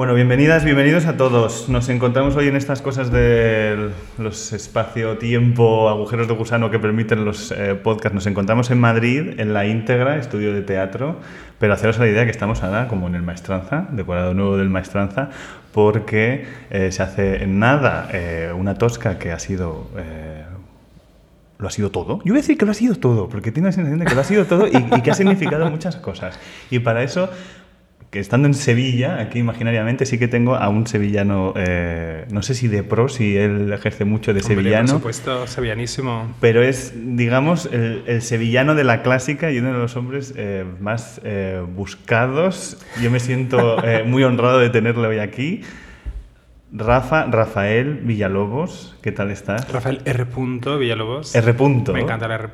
Bueno, bienvenidas, bienvenidos a todos. Nos encontramos hoy en estas cosas de los espacio-tiempo, agujeros de gusano que permiten los eh, podcasts. Nos encontramos en Madrid, en la íntegra, estudio de teatro, pero haceros la idea que estamos ahora como en el Maestranza, decorado nuevo del Maestranza, porque eh, se hace nada eh, una tosca que ha sido lo ha sido todo. Yo voy a decir que lo ha sido todo, porque tengo la sensación de que lo ha sido todo y, que ha significado muchas cosas. Y para eso que estando en Sevilla, aquí imaginariamente sí que tengo a un sevillano, eh, no sé si de pro, si él ejerce mucho de Hombre, sevillano. Por supuesto, sevillanísimo. Pero es, digamos, el, el, sevillano de la clásica y uno de los hombres eh, más eh, buscados. Yo me siento muy honrado de tenerle hoy aquí. Rafa, Rafael Villalobos, ¿qué tal estás? Rafael R. Villalobos. R. Punto. Me encanta el R.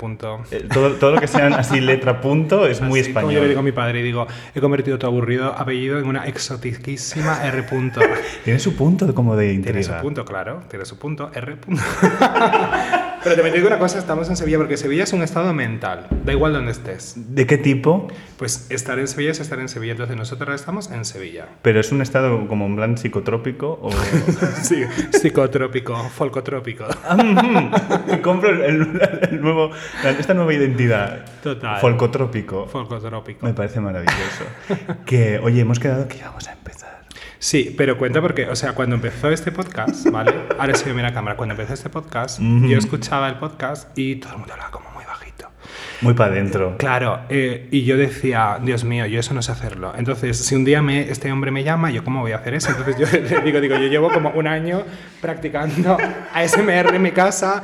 Eh, todo, todo, lo que sean así letra punto es muy así, español. Como yo le digo a mi padre, digo, he convertido tu aburrido apellido en una exotiquísima R. Punto. tiene su punto como de intriga. Tiene su punto, claro, tiene su punto, R. Punto. Pero también te digo una cosa, estamos en Sevilla porque Sevilla es un estado mental, da igual donde estés. ¿De qué tipo? Pues estar en Sevilla es estar en Sevilla, entonces nosotros estamos en Sevilla. ¿Pero es un estado como un plan psicotrópico o...? sí, psicotrópico, folcotrópico. Compro el, el, el, nuevo, esta nueva identidad. Total. Folcotrópico. Folcotrópico. Me parece maravilloso. que, oye, hemos quedado que íbamos a empezar. Sí, pero cuenta porque, o sea, cuando empezó este podcast, ¿vale? Ahora sí me mira la cámara. Cuando empezó este podcast, uh -huh. yo escuchaba el podcast y todo el mundo hablaba como muy para adentro. Claro, eh, y yo decía, Dios mío, yo eso no sé hacerlo. Entonces, si un día me, este hombre me llama, ¿yo cómo voy a hacer eso? Entonces yo le digo, digo, yo llevo como un año practicando ASMR en mi casa.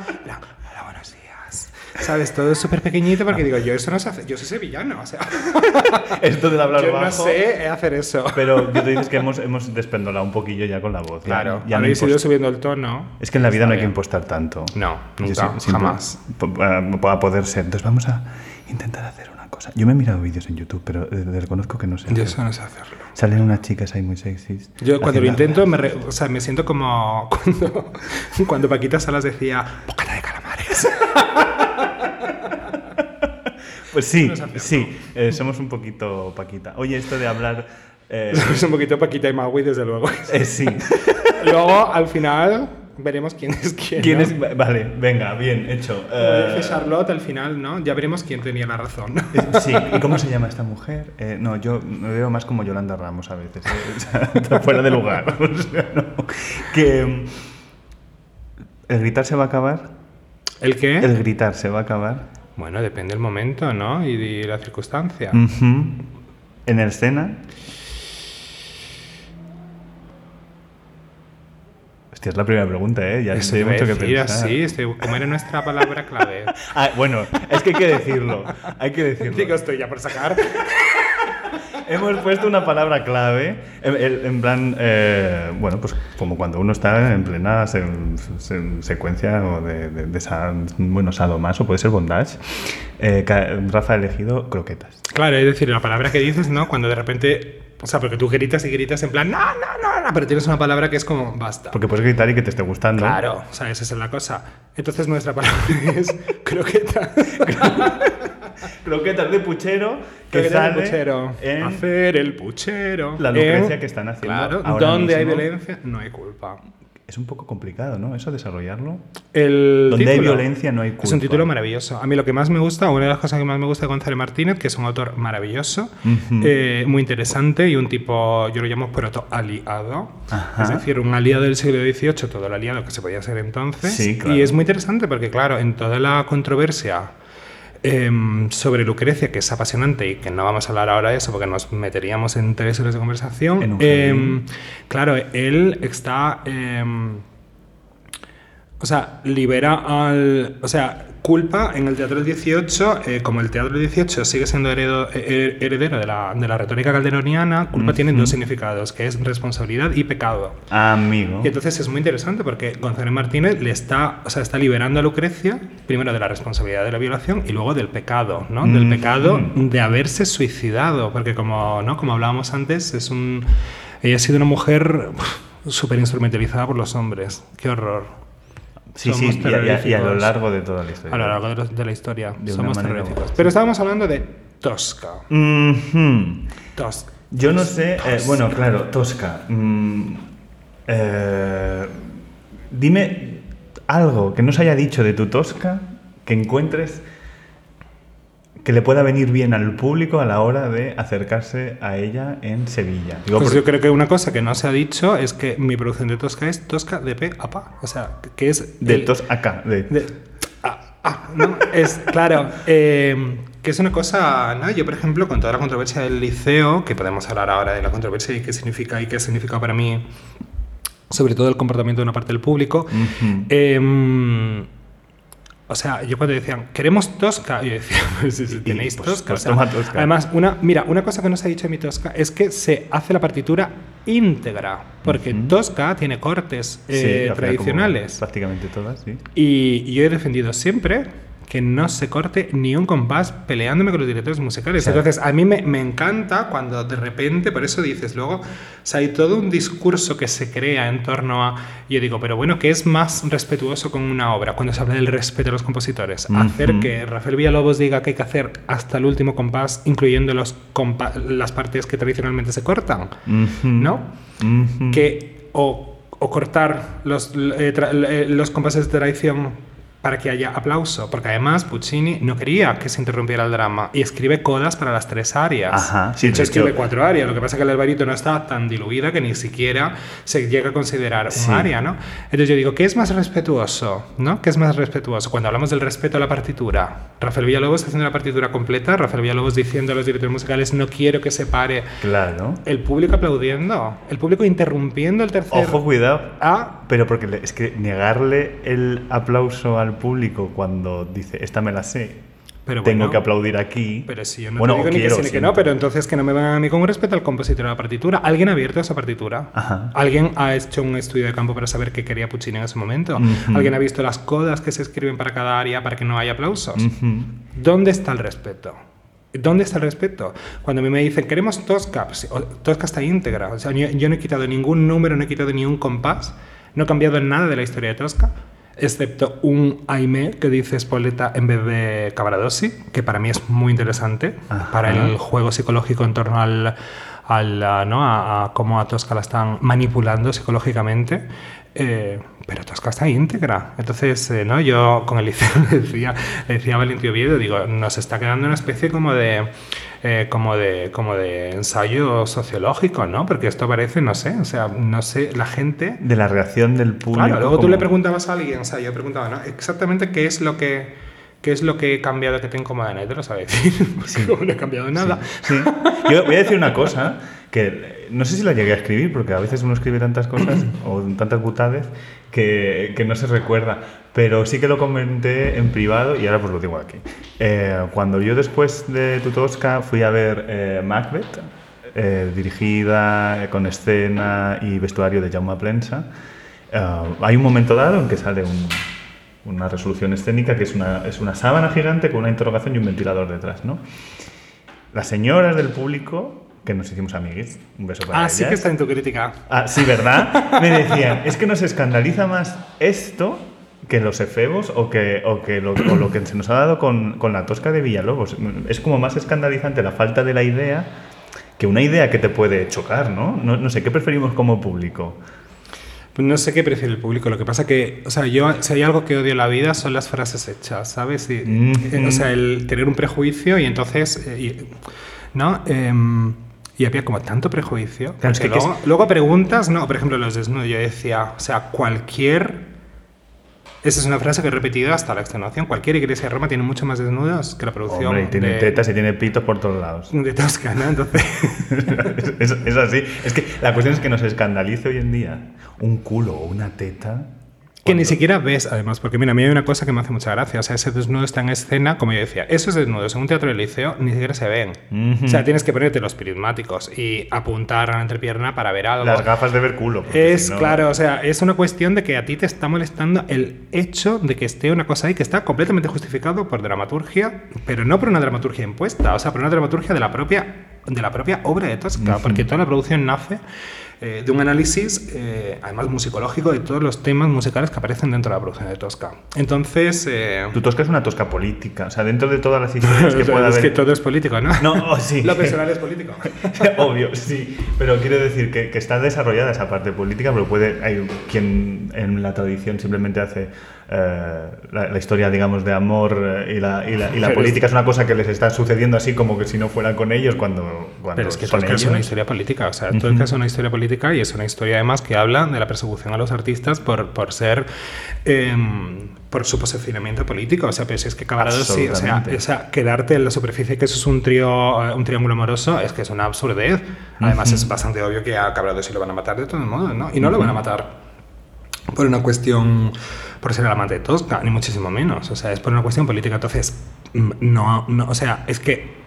¿Sabes? Todo es súper pequeñito porque digo, yo eso no sé hacer. Yo soy sevillano, o sea. Esto del hablar yo bajo. no sé hacer eso. Pero tú dices que hemos, hemos despendolado un poquillo ya con la voz. Claro, ya, ya habéis no ido subiendo el tono. Es que en la vida no hay que impostar tanto. No, nunca, Yo, jamás. Va a poder ser. Entonces vamos a intentar hacer una cosa. Yo me he mirado vídeos en YouTube, pero eh, reconozco que no sé. Yo eso no sé hacerlo. Salen unas chicas ahí muy sexys. Yo cuando lo intento, me, re, o sea, me siento como cuando, cuando Paquita Salas decía, bocata de calamares. Pues sí, sí, eh, somos un poquito Paquita. Oye, esto de hablar... Eh... Somos un poquito Paquita y Maui, desde luego. Eh, sí. Luego, al final, veremos quién es quién. ¿Quién ¿no? es? Vale, venga, bien, hecho. Como dice Charlotte, al final, ¿no? Ya veremos quién tenía la razón. Sí, ¿y cómo se llama esta mujer? Eh, no, yo me veo más como Yolanda Ramos a veces, o sea, está fuera de lugar. O sea, no. Que... ¿El gritar se va a acabar? ¿El qué? El gritar se va a acabar. Bueno, depende del momento, ¿no? Y de la circunstancia. ¿En escena? Hostia, es la primera pregunta, ¿eh? Ya estoy mucho que pensar. así, estoy, ¿cómo era nuestra palabra clave? ah, bueno, es que hay que decirlo. Hay que decirlo. Digo, estoy ya por sacar. Hemos puesto una palabra clave, en, en plan, eh, bueno, pues como cuando uno está en plena se, se, secuencia o de, de, de esa, bueno, sadomaso, puede ser bondage. Eh, Rafa ha elegido croquetas. Claro, es decir, la palabra que dices, ¿no? Cuando de repente, o sea, porque tú gritas y gritas en plan, no, no, no, no, pero tienes una palabra que es como, basta. Porque puedes gritar y que te esté gustando. Claro, o sea, esa es la cosa. Entonces nuestra palabra es croqueta. croquetas de puchero que sale de puchero. en hacer el puchero la lucrecia en... que están haciendo claro ahora donde mismo. hay violencia no hay culpa es un poco complicado, ¿no? Eso desarrollarlo. El Donde título, hay violencia no hay culpa. Es un título maravilloso. A mí lo que más me gusta, una de las cosas que más me gusta de González Martínez, que es un autor maravilloso, uh -huh. eh, muy interesante y un tipo, yo lo llamo proto aliado. Es decir, un aliado del siglo XVIII, todo el aliado que se podía ser entonces. Sí, claro. Y es muy interesante porque, claro, en toda la controversia eh, sobre Lucrecia, que es apasionante y que no vamos a hablar ahora de eso porque nos meteríamos en tres horas de conversación. Eh, claro, él está. Eh, o sea, libera al. O sea, culpa en el Teatro del 18, eh, como el Teatro del 18 sigue siendo heredo- eh, heredero de la, de la retórica calderoniana, culpa tiene dos significados, que es responsabilidad y pecado. Amigo. Y entonces es muy interesante porque González Martínez le está, o sea, está liberando a Lucrecia, primero de la responsabilidad de la violación y luego del pecado, ¿no? Del Mm. pecado de haberse suicidado, porque como, ¿no? como hablábamos antes, es un, ella ha sido una mujer súper instrumentalizada por los hombres. Qué horror. Sí, sí, Somos y a, y a- y a lo largo de toda la historia. A lo largo de, la historia. De Somos terroríficos. Pero estábamos hablando de Tosca. Tosca. Yo no sé, eh, bueno, claro, Tosca. mm, eh, dime algo que no se haya dicho de tu Tosca que encuentres que le pueda venir bien al público a la hora de acercarse a ella en Sevilla. Digo, Pues por- yo creo que una cosa que no se ha dicho es que mi producción de Tosca es Tosca de pe a pa. O sea, que es. de el- tos acá. De, de- ah, ah, ¿no? Es claro. eh, que es una cosa, ¿no? Yo, por ejemplo, con toda la controversia del liceo, que podemos hablar ahora de la controversia y qué significa y qué significa para mí, sobre todo el comportamiento de una parte del público. Eh, o sea, yo cuando decían, queremos Tosca, yo decía, pues si tenéis pues- Tosca. pues o sea, toma Tosca. Además, una, mira, una cosa que no se ha dicho en mi Tosca es que se hace la partitura íntegra, porque Tosca tiene cortes eh, tradicionales. Prácticamente todas, sí. Y yo he defendido siempre que no se corte ni un compás peleándome con los directores musicales. Claro. Entonces, a mí me, me encanta cuando de repente, por eso dices, luego, o sea, hay todo un discurso que se crea en torno a. Yo digo, pero bueno, ¿qué es más respetuoso con una obra cuando se habla del respeto a los compositores? Hacer que Rafael Villalobos diga que hay que hacer hasta el último compás, incluyendo los compa- las partes que tradicionalmente se cortan. ¿no? Que o, o cortar los, eh, eh, los compases de tradición para que haya aplauso, porque además Puccini no quería que se interrumpiera el drama y escribe codas para las tres áreas. Ajá, sí, de escribe cuatro áreas, lo que pasa es que el alvarito no está tan diluida que ni siquiera se llega a considerar Sí. un área, ¿no? Entonces yo digo, ¿qué es más respetuoso? ¿no? ¿Qué es más respetuoso? Cuando hablamos del respeto a la partitura, Rafael Villalobos haciendo la partitura completa, Rafael Villalobos diciendo a los directores musicales, no quiero que se pare Claro. el público aplaudiendo, el público interrumpiendo el tercer Ojo, cuidado. A. Pero porque es que negarle el aplauso al público cuando dice, esta me la sé, Pero tengo bueno, que aplaudir aquí. Pero si yo no bueno, te digo ni quiero, que sí ni que no, pero entonces que no me vengan a mí con respeto al compositor de la partitura. ¿Alguien ha abierto esa partitura? Ajá. ¿Alguien ha hecho un estudio de campo para saber qué quería Puccini en ese momento? Ujú. ¿Alguien ha visto las codas que se escriben para cada área para que no haya aplausos? Ujú. ¿Dónde está el respeto? ¿Dónde está el respeto? Cuando a mí me dicen, queremos Tosca, pues, Tosca está íntegra. O sea, yo, yo no he quitado ningún número, no he quitado ni un compás, no he cambiado nada de la historia de Tosca, excepto un Aimé que dice Spoleta en vez de Cavaradossi, que para mí es muy interesante Ajá. para el juego psicológico en torno al, al, ¿no? a, a cómo a Tosca la están manipulando psicológicamente. Eh, pero Tosca está íntegra. Entonces, eh, ¿no? yo con el liceo le decía, le decía a Valentín Oviedo, digo, nos está quedando una especie como de, eh, como de, como de ensayo sociológico, ¿no? Porque esto parece, no sé, o sea, no sé, la gente... De la reacción del público. Claro, luego tú como- le preguntabas a alguien, o sea, yo preguntaba, ¿no? Exactamente qué es lo que, qué es lo que he cambiado que te incomoda, nadie te lo sabe decir, como no he cambiado nada. Sí. Yo voy a decir una cosa que no sé si la llegué a escribir, porque a veces uno escribe tantas cosas o tantas butades que, que no se recuerda. Pero sí que lo comenté en privado y ahora pues lo digo aquí. Eh, cuando yo después de Tutosca fui a ver eh, Macbeth, eh, dirigida eh, con escena y vestuario de Jaume Plensa, hay un momento dado en que sale un, una resolución escénica que es una, es una sábana gigante con una interrogación y un ventilador detrás, ¿no? Las señoras del público, que nos hicimos amiguis, un beso para Ah, ellas. sí que está en tu crítica. Ah, sí, ¿verdad? Me decían, es que nos escandaliza más esto que los efebos o que, o que lo, o lo que se nos ha dado con, con la tosca de Villalobos. Es como más escandalizante la falta de la idea que una idea que te puede chocar, ¿no? No, no sé, ¿qué preferimos como público? Pues No sé qué prefiere el público. Lo que pasa que, o sea, yo, si hay algo que odio en la vida son las frases hechas, ¿sabes? Y, Mm. eh, o sea, el tener un prejuicio y entonces, eh, ¿no? Em, y había como tanto prejuicio. Claro, que- luego, luego preguntas, ¿no? Por ejemplo, los desnudos. Yo decía, o sea, cualquier. Esa es una frase que he repetido hasta la extenuación. Cualquier iglesia de Roma tiene mucho más desnudos que la producción. Hombre, y tiene de, tetas y tiene pitos por todos lados. de Tosca, ¿no? Entonces. es, es así. Es que la cuestión es que nos escandalice hoy en día un culo o una teta. Que ni siquiera ves, además, porque mira, a mí hay una cosa que me hace mucha gracia. O sea, ese desnudo está en escena, como yo decía, esos desnudos en un teatro del liceo ni siquiera se ven. O sea, tienes que ponerte los prismáticos y apuntar a la entrepierna para ver algo. Las gafas de ver culo. Es si no- claro, o sea, es una cuestión de que a ti te está molestando el hecho de que esté una cosa ahí que está completamente justificado por dramaturgia, pero no por una dramaturgia impuesta, o sea, por una dramaturgia de la propia, de la propia obra de Tosca, porque toda la producción nace eh, de un análisis, eh, además musicológico, de todos los temas musicales que aparecen dentro de la producción de Tosca. Entonces, eh, Tu tosca es una tosca política. O sea, dentro de todas las historias que pueda es haber. que todo es político, ¿no? No, oh, sí. Lo personal es político. Obvio, sí. Pero quiero decir que, que está desarrollada esa parte política, pero puede. Hay quien en la tradición simplemente hace eh, la, la historia, digamos, de amor eh, y la, y la, y la Pero política es una cosa que les está sucediendo así como que si no fuera con ellos cuando, cuando Pero es que es una historia política, o sea, Tosca es una historia política y es una historia además que habla de la persecución a los artistas por, por ser, em, por su posicionamiento político, o sea, pero si es que Cabalado sí, o sea, o sea, quedarte en la superficie que eso es un trío, eh, un triángulo amoroso, es que es una absurdez. Además es bastante obvio que a Cabalado sí lo van a matar de todos modos, ¿no? Y no lo van a matar por una cuestión por ser el amante de Tosca, ni muchísimo menos. O sea, es por una cuestión política. Entonces, mm, no, no o sea, es que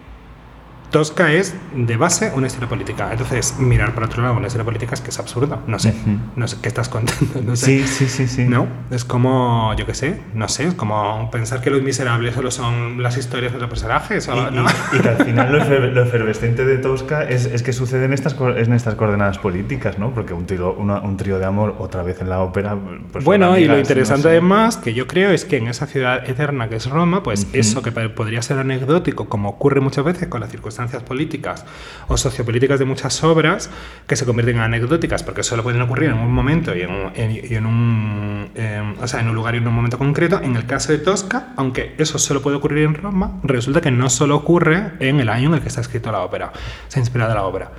Tosca es de base una historia política. Entonces, mirar por otro lado una historia política es que es absurdo. No sé, no sé qué estás contando. No sé. Sí, sí, sí, sí. No, es como, yo qué sé, no sé, es como pensar que los miserables solo son las historias de los personajes. O, Y, y- ¿no? y que al final lo, efer- lo efervescente de Tosca es, es que sucede en estas, en estas coordenadas políticas, ¿no? Porque un trío, una- un trío de amor otra vez en la ópera. pues, Bueno, y lo interesante no sé. además que yo creo es que en esa ciudad eterna que es Roma, pues eso que podría ser anecdótico, como ocurre muchas veces con las circunstancias políticas o sociopolíticas de muchas obras, que se convierten en anecdóticas porque solo pueden ocurrir en un momento y en un, en- y en un, eh, o sea, en un lugar y en un momento concreto. En el caso de Tosca, aunque eso solo puede ocurrir en Roma, resulta que no solo ocurre en el año en el que está escrito la ópera, se ha inspirado la obra.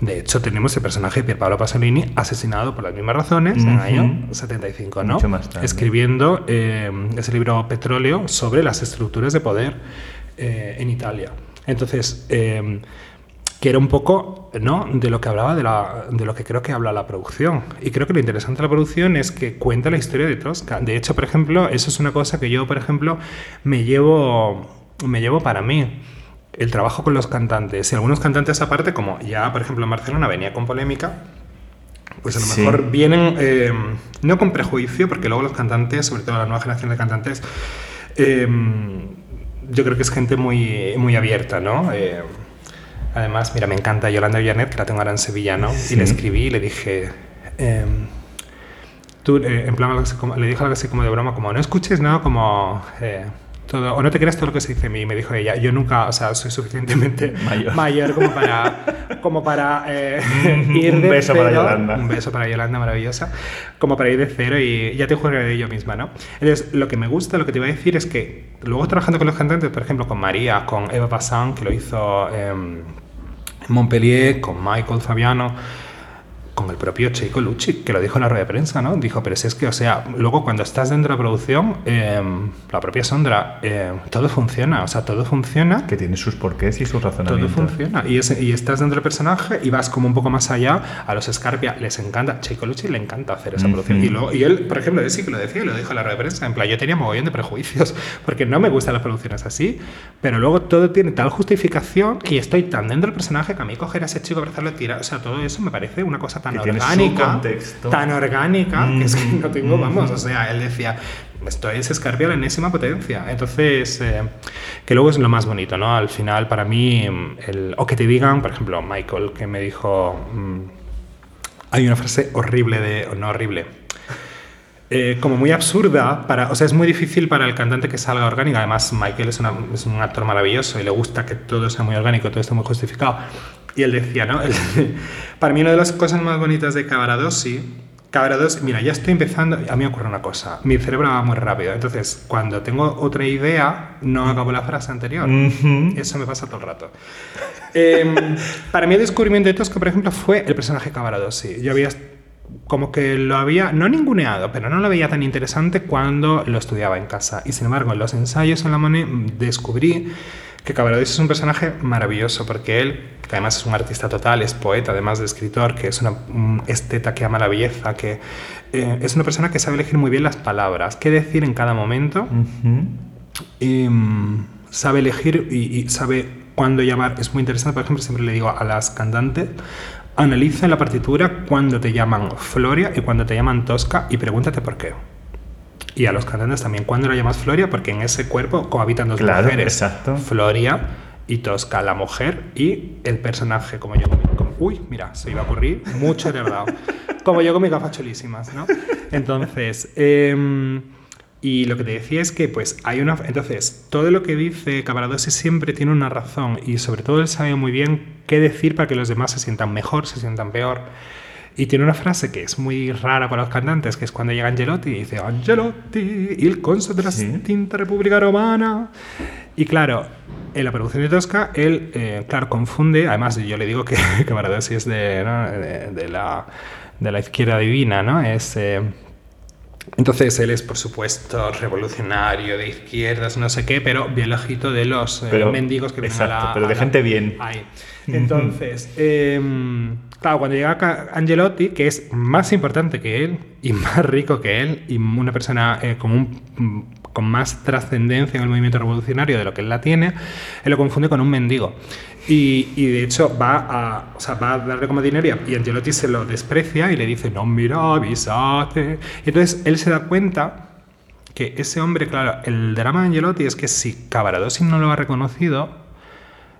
De hecho, tenemos el personaje de Pier Paolo Pasolini asesinado por las mismas razones en el año Ujú. 75, ¿no? Mucho más tarde. Escribiendo eh, ese libro Petróleo sobre las estructuras de poder eh, en Italia. Entonces, eh, que era un poco ¿no? de lo que hablaba de, la, de lo que creo que habla la producción. Y creo que lo interesante de la producción es que cuenta la historia de Tosca. De hecho, por ejemplo, eso es una cosa que yo, por ejemplo, me llevo, me llevo para mí. El trabajo con los cantantes. Y algunos cantantes aparte, como ya, por ejemplo, en Barcelona venía con polémica, pues a lo Sí. mejor vienen eh, no con prejuicio, porque luego los cantantes, sobre todo la nueva generación de cantantes, eh, yo creo que es gente muy, muy abierta, ¿no? Eh, además, mira, me encanta Yolanda Villanet, que la tengo ahora en Sevilla, ¿no? Sí. Y le escribí y le dije... eh, tú, eh, en plan, le dije algo así como de broma, como no escuches nada como... eh, todo, o no te creas todo lo que se dice de mí. Me dijo ella, yo nunca, o sea, soy suficientemente Mayor. mayor, como para, como para eh, ir Un de beso para cero. Yolanda. Un beso para Yolanda, maravillosa. Como para ir de cero y ya te juzgaré yo misma, ¿no? Entonces, lo que me gusta, lo que te iba a decir es que luego trabajando con los cantantes, por ejemplo, con María, con Eva Passan, que lo hizo em, en Montpellier, con Michael Fabiano, con el propio Cheiko Lucci, que lo dijo en la rueda de prensa, ¿no? Dijo, pero si es que, o sea, luego cuando estás dentro de la producción, em, la propia Sondra, em, todo funciona, o sea, todo funciona Que tiene sus porqués y sus todo razonamientos. funciona. Y, es- y estás dentro del personaje y vas como un poco más allá. A los Scarpia les encanta, Chico Lucci le encanta hacer esa Ujú. producción. Y, luego- y él, por ejemplo, él sí que lo decía, lo dijo en la rueda de prensa. En plan, yo tenía mogollón de prejuicios porque no me gustan las producciones así. Pero luego todo tiene tal justificación y estoy tan dentro del personaje que a mí coger a ese chico, abrazarlo, tirar. O sea, todo eso me parece una cosa tan Que orgánica. Tan orgánica que es que no tengo, Mm, vamos. mm. O sea, él decía. Esto es Scarpia a la enésima potencia. Entonces, eh, que luego es lo más bonito, ¿no? Al final, para mí, mm, el, o que te digan, por ejemplo, Michael, que me dijo. mm, hay una frase horrible de. No horrible. eh, como muy absurda, para, o sea, es muy difícil para el cantante que salga orgánico. Además, Michael es, una- es un actor maravilloso y le gusta que todo sea muy orgánico, todo esté muy justificado. Y él decía, ¿no? Para mí, una de las cosas más bonitas de Cavaradossi, Cavaradossi, mira, ya estoy empezando, a mí me ocurre una cosa, mi cerebro va muy rápido, entonces cuando tengo otra idea, no acabo la frase anterior. Eso me pasa todo el rato. Em, para mí el descubrimiento de Tosca, por ejemplo, fue el personaje Cavaradossi. Yo había como que lo había, no ninguneado, pero no lo veía tan interesante cuando lo estudiaba en casa. Y sin embargo, en los ensayos en la Monet mm, descubrí que Cavaradossi es un personaje maravilloso porque él, que además es un artista total, es poeta, además de escritor, que es una un esteta que ama la belleza, que eh, es una persona que sabe elegir muy bien las palabras, qué decir en cada momento, y, mm, sabe elegir y, y sabe cuándo llamar. Es muy interesante, por ejemplo, siempre le digo a las cantantes, analiza en la partitura cuándo te llaman Floria y cuándo te llaman Tosca y pregúntate por qué. Y a los cantantes también, ¿cuándo la llamas Floria? Porque en ese cuerpo cohabitan dos Claro, mujeres. exacto. Floria y Tosca, la mujer y el personaje, como yo con- uy, mira, se iba a ocurrir mucho de verdad. como yo con mis gafas chulísimas, ¿no? Entonces, em, y lo que te decía es que, pues, hay una. Entonces, todo lo que dice Cavaradossi siempre tiene una razón y, sobre todo, él sabe muy bien qué decir para que los demás se sientan mejor, se sientan peor. Y tiene una frase que es muy rara para los cantantes, que es cuando llega Angelotti y dice Angelotti, il conso de la Sí. extinta República Romana. Y claro, en la producción de Tosca, él, eh, claro, confunde, además yo le digo que Cavaradossi es de, ¿no? de, de la, de la izquierda divina, ¿no? Es... eh, entonces él es, por supuesto, revolucionario, de izquierdas, no sé qué, pero bien lejito de los eh, Pero- mendigos que vienen a exacto, la... pero de a la- gente bien. Ahí. Entonces, em, cuando llega Angelotti, que es más importante que él y más rico que él y una persona eh, con, más trascendencia en el movimiento revolucionario de lo que él la tiene, él lo confunde con un mendigo. Y, de hecho va a, o sea, va a darle como dinero y, Angelotti se lo desprecia y le dice, no, mira, avísate. Y entonces él se da cuenta que ese hombre, claro, el drama de Angelotti es que si Cavaradossi no lo ha reconocido,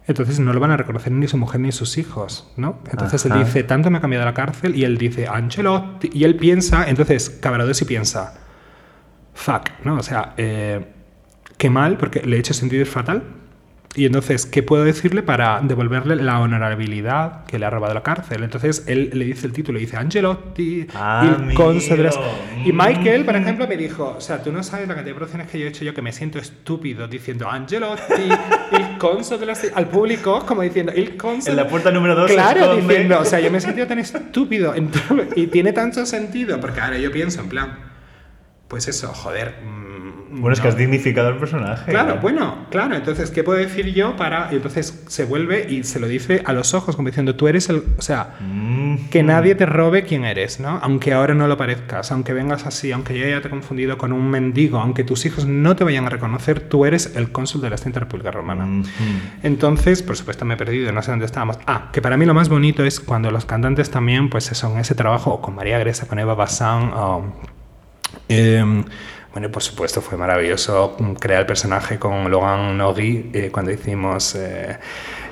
entonces no lo van a reconocer ni su mujer ni sus hijos, ¿no? Entonces Ajá. él dice, tanto me ha cambiado la cárcel, y él dice, Angelotti, y él piensa, entonces Cavaradossi piensa, fuck, ¿no? O sea, eh, qué mal, porque le he hecho sentir fatal. Y entonces, ¿qué puedo decirle para devolverle la honorabilidad que le ha robado la cárcel? Entonces, él le dice el título, dice Angelotti, Ah, il conso de las-". amigo. Y Michael, por ejemplo, me dijo, o sea, tú no sabes la cantidad de producciones que yo he hecho yo que me siento estúpido diciendo Angelotti, il conso de las... al público, como diciendo, il conso... En la puerta número dos Claro, diciendo, o sea, yo me he sentido tan estúpido y tiene tanto sentido, porque ahora yo pienso en plan, pues eso, joder... mm, Bueno, es que has dignificado al personaje. Claro, bueno, claro. Entonces, ¿qué puedo decir yo para.? Y entonces se vuelve y se lo dice a los ojos, como diciendo, tú eres el. O sea, Mm. que nadie te robe quién eres, ¿no? Aunque ahora no lo parezcas, aunque vengas así, aunque yo ya te confundido con un mendigo, aunque tus hijos no te vayan a reconocer, tú eres el cónsul de la extinta República Romana. Entonces, por supuesto, me he perdido, no sé dónde estábamos. Ah, que para mí lo más bonito es cuando los cantantes también, pues eso, en ese trabajo, o con María Gresa, con Eva Bazán, o, em, bueno, por supuesto, fue maravilloso crear el personaje con Logan Nogui eh, cuando hicimos eh,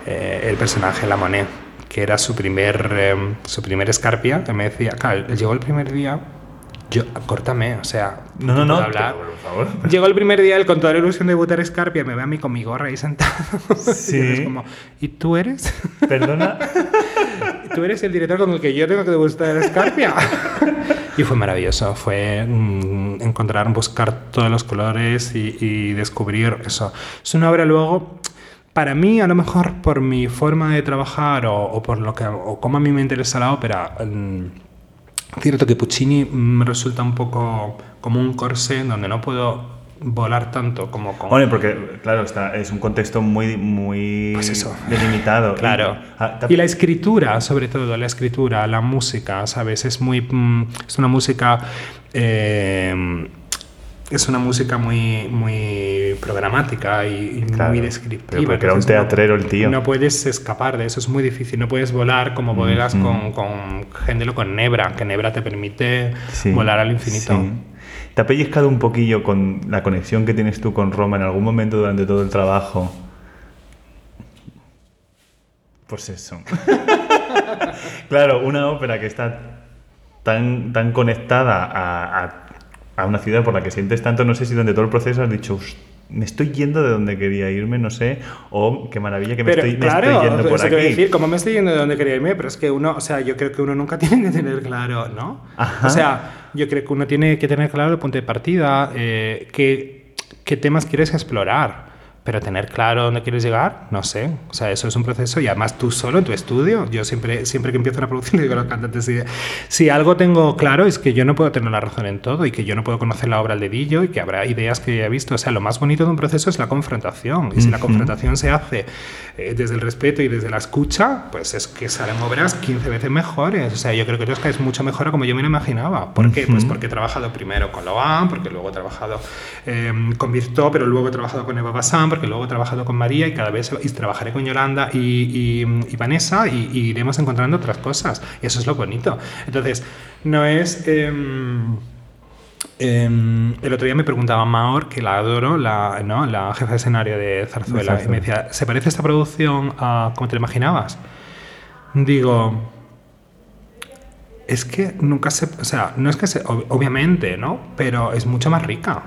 eh, el personaje La Monet, que era su primer, em, su primer escarpia, que me decía, claro, llegó el primer día, yo, córtame, o sea, No, no, no. ¿puedo hablar? pero, por favor. Llegó el primer día, él con toda la ilusión de debutar Escarpia, me ve a mí con mi gorra ahí sentado. Sí. Y como, ¿y tú eres? Perdona. ¿Tú eres el director con el que yo tengo que debutar Escarpia? Y fue maravilloso, fue mm, encontrar, buscar todos los colores y, y descubrir eso. Es una obra luego... Para mí, a lo mejor por mi forma de trabajar o, por lo que o cómo a mí me interesa la ópera, mm, Cierto que Puccini me resulta un poco como un corsé donde no puedo volar tanto como con... Bueno, porque, claro, está, es un contexto muy, muy Pues eso. delimitado. Claro. Y, ah, Y la escritura, sobre todo, la escritura, la música, ¿sabes? Es muy... mm, Es una música... eh, es una música muy, muy programática y, Claro, muy descriptiva. pero porque era un entonces no- teatrero el tío. No puedes escapar de eso, es muy difícil. No puedes volar como vuelas con, con Género, con Nebra, que Nebra te permite Sí, volar al infinito. sí. ¿Te ha pellizcado un poquillo con la conexión que tienes tú con Roma en algún momento durante todo el trabajo? Pues eso. claro, una ópera que está tan, tan conectada a, a- a una ciudad por la que sientes tanto, no sé si durante todo el proceso has dicho, "Ust, me estoy yendo de donde quería irme, no sé, o qué maravilla que me, Pero estoy, me claro, estoy yendo por aquí. quiero decir, como me estoy yendo de donde quería irme, pero es que uno, o sea, yo creo que uno nunca tiene que tener claro, ¿no? Ajá. O sea, yo creo que uno tiene que tener claro el punto de partida, eh, qué, qué temas quieres explorar. Pero tener claro dónde quieres llegar, no sé. O sea, eso es un proceso y además tú solo en tu estudio. Yo siempre, siempre que empiezo una producción le digo a los cantantes, si, si algo tengo claro es que yo no puedo tener la razón en todo y que yo no puedo conocer la obra al dedillo y que habrá ideas que ya he visto. O sea, lo más bonito de un proceso es la confrontación. Y si la confrontación se hace eh, desde el respeto y desde la escucha, pues es que salen obras 15 veces mejores. O sea, yo creo que Tosca es mucho mejor a como yo me lo imaginaba. ¿Por qué? Pues porque he trabajado primero con Loan, porque luego he trabajado eh, con Virto, pero luego he trabajado con Eva Bassan, porque luego he trabajado con María y cada vez y trabajaré con Yolanda y, y, y Vanessa y, y, iremos encontrando otras cosas. Y eso es lo bonito. Entonces, no es... Eh, eh, el otro día me preguntaba Maor, que la adoro, la, ¿no? la jefa de escenario de Zarzuela, y me decía, ¿se parece esta producción a como te lo imaginabas? Digo, es que nunca se. O sea, no es que se. Obviamente, ¿no? Pero es mucho más rica.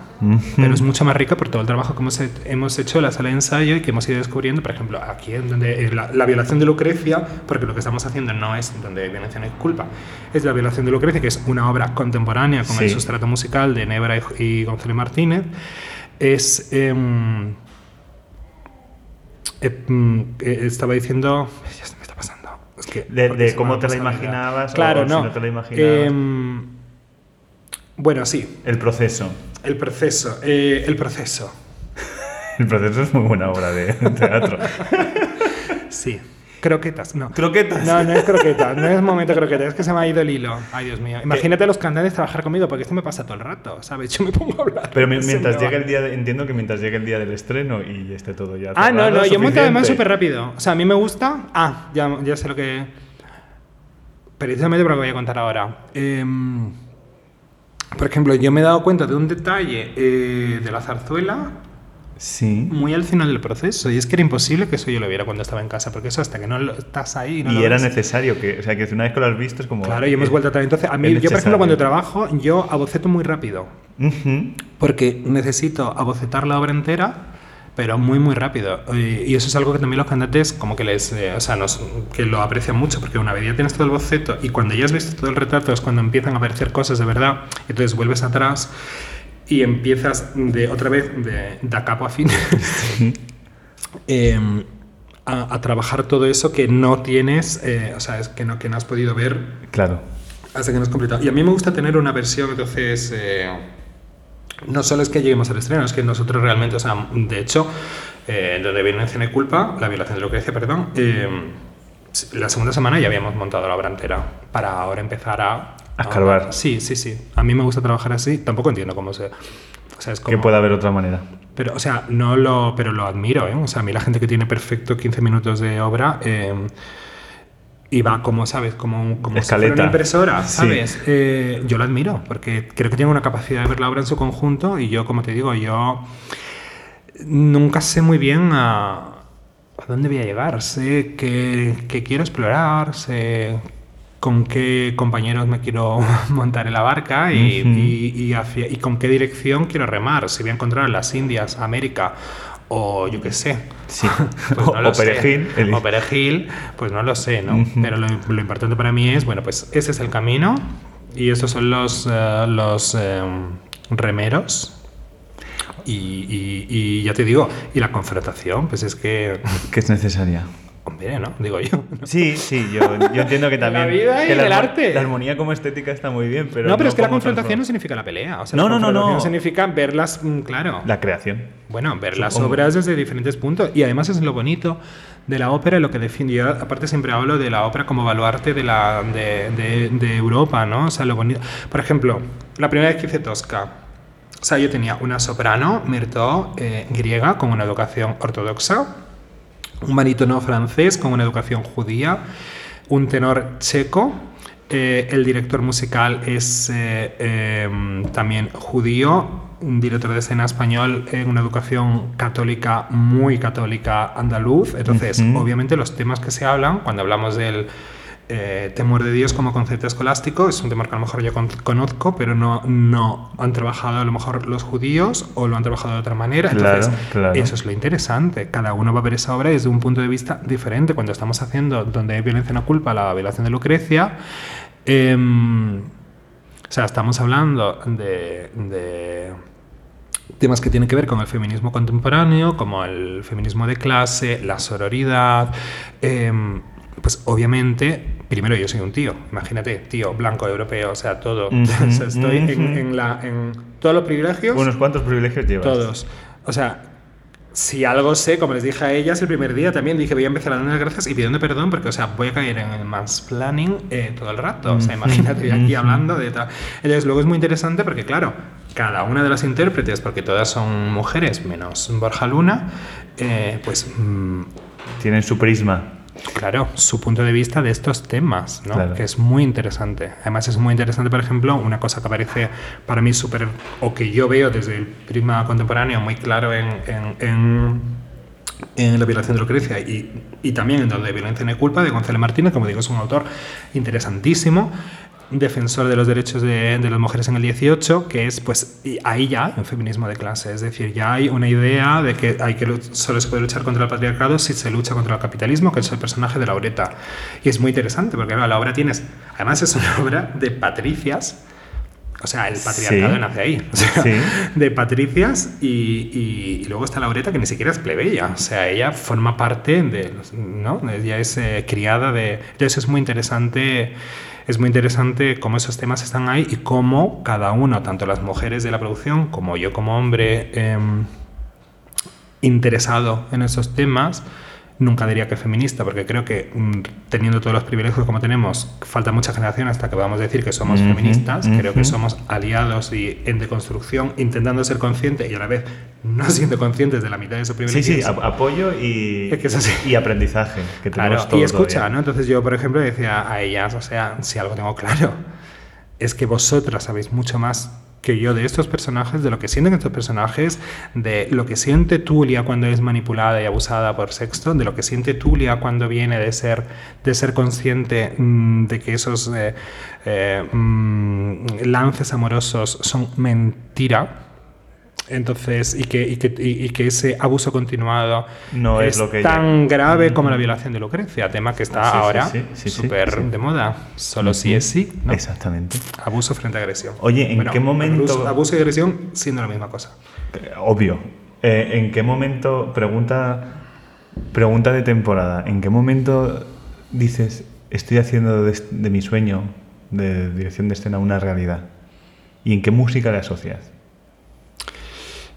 Pero es mucho más rica por todo el trabajo que hemos, hemos hecho en la sala de ensayo y que hemos ido descubriendo, por ejemplo, aquí en donde la, la, violación de Lucrecia, porque lo que estamos haciendo no es donde violencia no es culpa, es la violación de Lucrecia, que es una obra contemporánea con sí. el sustrato musical de Nebra y, y González Martínez. Es. Eh, eh, estaba diciendo. Ya me está pasando. Es que, de, de cómo te la imaginabas claro, o no. si no te la imaginabas. Eh, bueno, sí. El proceso. El proceso. Eh, el proceso. el proceso es muy buena obra de teatro. sí. Croquetas, no. ¿Croquetas? No, no es croquetas, no es momento croquetas, es que se me ha ido el hilo. Ay, Dios mío. Imagínate a los cantantes trabajar conmigo, porque esto me pasa todo el rato, ¿sabes? Yo me pongo a hablar. Pero mientras llegue el día, de, entiendo que mientras llegue el día del estreno y esté todo ya. Ah, no, no, yo monto además súper rápido. O sea, a mí me gusta. Ah, ya, ya sé lo que. Precisamente por lo que voy a contar ahora. Eh, por ejemplo, yo me he dado cuenta de un detalle eh, de la zarzuela Sí. Muy al final del proceso. Y es que era imposible que eso yo lo viera cuando estaba en casa, porque eso hasta que no lo, estás ahí. No y lo era ves. necesario que, o sea, que una vez que lo has visto es como. Claro, y hemos vuelto a traer. Entonces, a mí, yo, por ejemplo, cuando trabajo, yo aboceto muy rápido. Uh -huh. Porque necesito abocetar la obra entera, pero muy, muy rápido. Y eso es algo que también los cantantes, como que les. Eh, o sea, nos, que lo aprecian mucho, porque una vez ya tienes todo el boceto y cuando ya has visto todo el retrato es cuando empiezan a aparecer cosas de verdad. Entonces vuelves atrás y empiezas de otra vez de, de a capo a fin eh, a, a, trabajar todo eso que no tienes, eh, o sea, es que no, que no has podido ver. Claro. Hasta que no has completado. Y a mí me gusta tener una versión, entonces. Eh, no solo es que lleguemos al estreno, es que nosotros realmente, o sea, de hecho, eh, donde violencia y culpa, la violación de Lucrecia, perdón, eh, la segunda semana ya habíamos montado la obra entera para ahora empezar a a escarbar. Sí, sí, sí. A mí me gusta trabajar así. Tampoco entiendo cómo se. O sea, es como, que pueda haber otra manera. Pero, o sea, no lo. Pero lo admiro, ¿eh? O sea, a mí la gente que tiene perfecto 15 minutos de obra. Eh, y va como, ¿sabes? Como, como si fuera una impresora, Sí. ¿sabes? Eh, yo lo admiro, porque creo que tiene una capacidad de ver la obra en su conjunto y yo, como te digo, yo nunca sé muy bien a, a dónde voy a llegar. Sé que, que quiero explorar, sé con qué compañeros me quiero montar en la barca y, uh -huh. y, y, hacia, y, con qué dirección quiero remar. Si voy a encontrar en las Indias, América o yo qué sé. Sí. Pues no o, perejil. El... O perejil, pues no lo sé, ¿no? Uh -huh. Pero lo, lo, importante para mí es, bueno, pues ese es el camino y estos son los, uh, los um, remeros. Y, y, y, ya te digo, y la confrontación, pues es que... Que es necesaria. Hombre, ¿no? Digo yo. ¿no? Sí, sí, yo, yo, entiendo que también. la vida y que el la, arte. La armonía como estética está muy bien, pero. No, pero no es que la confrontación no significa la pelea. O sea, no, la no, no, no. significa verlas, mm, claro. La creación. Bueno, ver Supongo. las obras desde diferentes puntos. Y además es lo bonito de la ópera, lo que define. Yo, aparte, siempre hablo de la ópera como baluarte de, la, de, de, de Europa, ¿no? O sea, lo bonito. Por ejemplo, la primera vez que hice Tosca. O sea, yo tenía una soprano, Mirto, eh, griega, con una educación ortodoxa un barítono francés con una educación judía, un tenor checo, eh, el director musical es eh, eh, también judío, un director de escena español en una educación católica, muy católica andaluz. Entonces, uh -huh. obviamente los temas que se hablan, cuando hablamos del eh, temor de Dios como concepto escolástico es un temor que a lo mejor yo con conozco, pero no, no han trabajado a lo mejor los judíos o lo han trabajado de otra manera. Entonces, claro, claro. eso es lo interesante. Cada uno va a ver esa obra desde un punto de vista diferente. Cuando estamos haciendo donde hay violencia no culpa, la violación de Lucrecia, eh, o sea, estamos hablando de, de temas que tienen que ver con el feminismo contemporáneo, como el feminismo de clase, la sororidad. em, pues obviamente, primero yo soy un tío, imagínate, tío, blanco, europeo, o sea, todo. O sea, estoy en, en la, en todos los privilegios. Unos cuantos privilegios llevas. Todos. O sea, si algo sé, como les dije a ellas el primer día también, dije voy a empezar a dar las gracias y pidiendo perdón porque, o sea, voy a caer en el mansplaining eh, todo el rato. O sea, imagínate aquí hablando de tal. Entonces, luego es muy interesante porque, claro, cada una de las intérpretes, porque todas son mujeres, menos Borja Luna, eh, pues, mm, Tienen su prisma. Claro, su punto de vista de estos temas, ¿no? Claro. Que es muy interesante. Además es muy interesante, por ejemplo, una cosa que aparece para mí súper, o que yo veo desde el prisma contemporáneo muy claro en, en- en- en la violación de Lucrecia y, y también en donde violencia no hay culpa de Gonzalo Martínez, como digo, es un autor interesantísimo defensor de los derechos de, de las mujeres en el 18, que es pues ahí ya el feminismo de clase, es decir, ya hay una idea de que hay que solo se puede luchar contra el patriarcado si se lucha contra el capitalismo, que es el personaje de Laureta. Y es muy interesante porque claro, la obra tienes, además es una obra de patricias, o sea, el patriarcado Sí. nace ahí, o sea, Sí. de patricias y, y- y luego está Laureta que ni siquiera es plebeya, o sea, ella forma parte de, ¿no? Ella es eh, criada de... Entonces es muy interesante, es muy interesante cómo esos temas están ahí y cómo cada uno, tanto las mujeres de la producción como yo como hombre em, interesado en esos temas, nunca diría que feminista, porque creo que mm, teniendo todos los privilegios como tenemos, falta mucha generación hasta que podamos decir que somos Ujú, feministas, creo que somos aliados y en deconstrucción, intentando ser conscientes y a la vez no siendo conscientes de la mitad de esos Sí, privilegios. sí, ap- apoyo y, Es que es así. y aprendizaje. Que Claro, todo y escucha, todavía. ¿no? Entonces yo, por ejemplo, decía a ellas, o sea, si algo tengo claro, es que vosotras sabéis mucho más que yo de estos personajes, de lo que sienten estos personajes, de lo que siente Tulia cuando es manipulada y abusada por Sexto, de lo que siente Tulia cuando viene de ser, de ser consciente mm, de que esos eh, eh, mm, lances amorosos son mentira. Entonces, y que, y, que, y- y que ese abuso continuado No es lo que ella- tan grave como la Mm. violación de Lucrecia, tema que está Sí, ahora sí, sí, sí, súper de moda. Solo si es sí, ¿no? Exactamente. Abuso frente a agresión. Oye, ¿en qué momento- Abuso, y agresión siendo la misma cosa. Eh, Obvio. Eh, ¿En qué momento, pregunta, pregunta de temporada, ¿en qué momento dices, estoy haciendo de, de mi sueño de dirección de escena una realidad? ¿Y en qué música le asocias?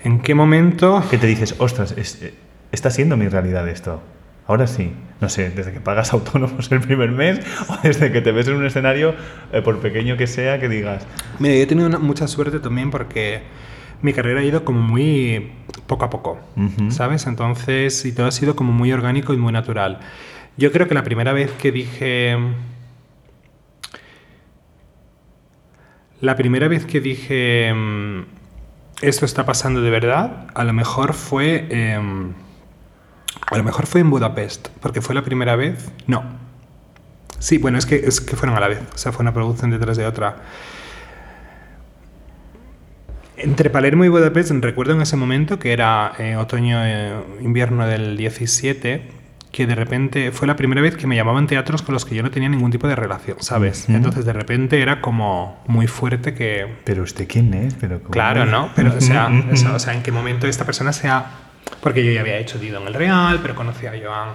¿En qué momento? ¿Qué te dices, ostras, es- eh, está siendo mi realidad esto? Ahora sí, no sé, desde que pagas autónomos el primer mes o desde que te ves en un escenario, eh, por pequeño que sea, que digas, Mira, yo he tenido una- mucha suerte también porque mi carrera ha ido como muy poco a poco. ¿sabes? Entonces, y todo ha sido como muy orgánico y muy natural. Yo creo que la primera vez que dije... La primera vez que dije... Esto está pasando de verdad, a lo mejor fue... em, a lo mejor fue en Budapest, porque fue la primera vez... No. Sí, bueno, es que, es que fueron a la vez. O sea, fue una producción detrás de otra. Entre Palermo y Budapest, recuerdo en ese momento que era eh, otoño-invierno del 17, que de repente fue la primera vez que me llamaban teatros con los que yo no tenía ningún tipo de relación, ¿sabes? Entonces de repente era como muy fuerte que... ¿pero usted quién es? Pero cómo- Claro, ¿no? Pero, o sea, eso, o sea, en qué momento esta persona sea... Porque yo ya había hecho Dido en el Real, pero conocía a Joan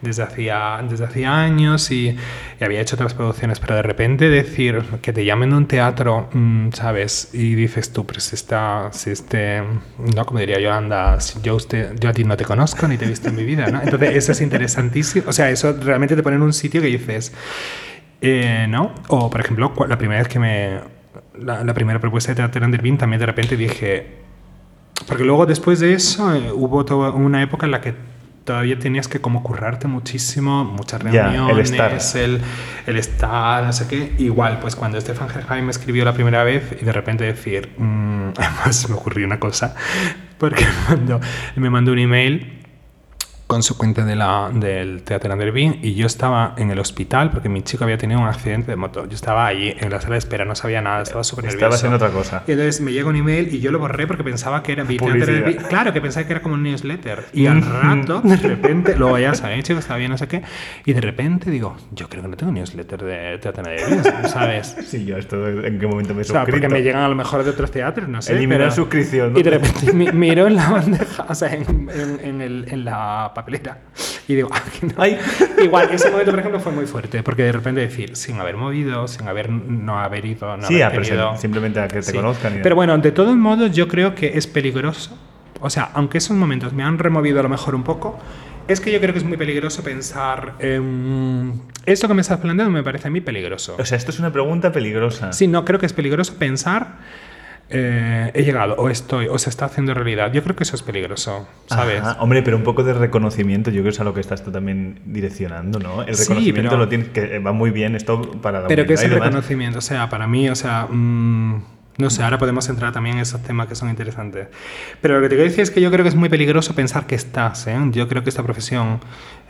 desde hacía, desde hacía años y, y había hecho otras producciones, pero de repente decir que te llamen de un teatro, mm, ¿sabes? Y dices tú, pero si está, si este, no, como diría Yolanda, si yo, usted, yo a ti no te conozco ni te he visto en mi vida, ¿no? Entonces eso es interesantísimo, o sea, eso realmente te pone en un sitio que dices, eh, ¿no? O, por ejemplo, la primera vez que me... La, la primera propuesta de Teatro Andervin también de repente dije... Porque luego después de eso eh, hubo toda una época en la que todavía tenías que como currarte muchísimo, muchas Ya, el reuniones, estar. el, el estar, no sé qué. Igual, pues cuando Stefan Herheim me escribió la primera vez y de repente decir... mm, además me ocurrió una cosa, porque mandó, me mandó un email con su cuenta de la, del Teatro Anderby y yo estaba en el hospital porque mi chico había tenido un accidente de moto. Yo estaba allí en la sala de espera, no sabía nada, estaba súper nervioso. Estaba haciendo otra cosa. Y entonces me llega un email y yo lo borré porque pensaba que era. Claro, que pensaba que era como un newsletter. Y al rato, de repente, luego ya sabéis, chicos, estaba bien, no sé qué. Y de repente digo, yo creo que no tengo newsletter de Teatro Anderby, ¿sabes? Sí, yo esto en qué momento me he O sea, porque me llegan a lo mejor de otros teatros, no sé. Eliminar pero- suscripción, ¿no? Y de repente mi- miro en la bandeja, o sea, en, en- en el- en la papelera. Y digo, "Ah, que no". Ay. Igual, ese momento, por ejemplo, fue muy fuerte. Porque de repente decir, sin haber movido, sin haber no haber ido, no Sí, haber tenido- simplemente a que te Sí. conozcan. y- Pero bueno, de todos modos, yo creo que es peligroso. O sea, aunque esos momentos me han removido a lo mejor un poco, es que yo creo que es muy peligroso pensar en... Esto que me estás planteando me parece a mí peligroso. O sea, esto es una pregunta peligrosa. Sí, no, creo que es peligroso pensar. Eh, he llegado, o estoy, o se está haciendo realidad. Yo creo que eso es peligroso, ¿sabes? Ajá. Hombre, pero un poco de reconocimiento, yo creo que es a lo que estás tú también direccionando, ¿no? El Sí, reconocimiento pero- lo tienes, que va muy bien esto para la Pero ¿qué es humildad el y demás. reconocimiento? O sea, para mí, o sea, mm, no sé, ahora podemos entrar también en esos temas que son interesantes. Pero lo que te quiero decir es que yo creo que es muy peligroso pensar que estás, ¿eh? Yo creo que esta profesión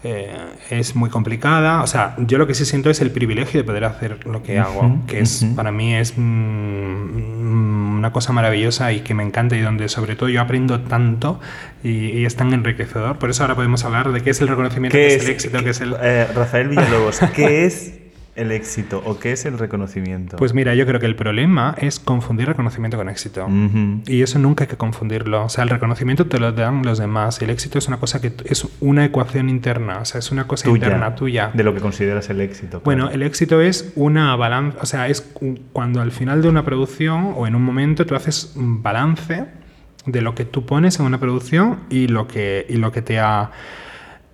eh, es muy complicada. O sea, yo lo que sí siento es el privilegio de poder hacer lo que hago, que es, para mí es mm, una cosa maravillosa y que me encanta y donde sobre todo yo aprendo tanto y, y es tan enriquecedor. Por eso ahora podemos hablar de qué es el reconocimiento, qué, es, el éxito, qué es el... eh, Rafael Villalobos, ¿qué es el éxito o qué es el reconocimiento? Pues mira, yo creo que el problema es confundir reconocimiento con éxito. Y eso nunca hay que confundirlo. O sea, el reconocimiento te lo dan los demás. El éxito es una cosa que es una ecuación interna. O sea, es una cosa Tuya, interna tuya. De lo que consideras el éxito. Bueno, el éxito es una balanza. O sea, es cu- cuando al final de una producción o en un momento tú haces un balance de lo que tú pones en una producción y lo que, y lo que te ha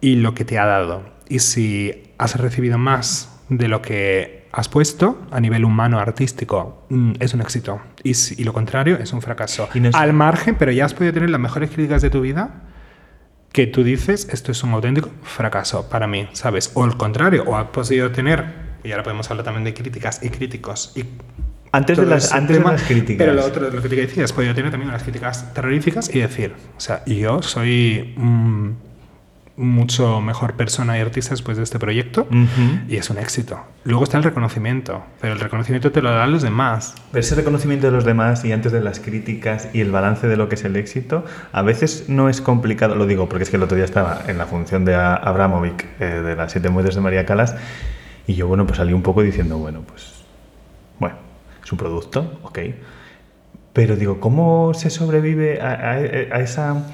y lo que te ha dado. Y si has recibido más de lo que has puesto a nivel humano, artístico, mm, es un éxito. Y, si- y lo contrario es un fracaso. No es- Al margen, pero ya has podido tener las mejores críticas de tu vida que tú dices, esto es un auténtico fracaso para mí, ¿sabes? O el contrario, o has podido tener, y ahora podemos hablar también de críticas y críticos. Y Antes, de las, antes de tema, las críticas. Pero lo otro, lo que te quería decir, has podido tener también unas críticas terroríficas y decir, o sea, yo soy mm, mucho mejor persona y artista después de este proyecto Ujú. y es un éxito. Luego está el reconocimiento, pero el reconocimiento te lo dan los demás. Pero ese reconocimiento de los demás y antes de las críticas y el balance de lo que es el éxito, a veces no es complicado, lo digo porque es que el otro día estaba en la función de Abramovic, eh, de las siete muertes de María Calas, y yo, bueno, pues salí un poco diciendo, bueno, pues, bueno, es un producto, ok, pero digo, ¿cómo se sobrevive a, a- a esa,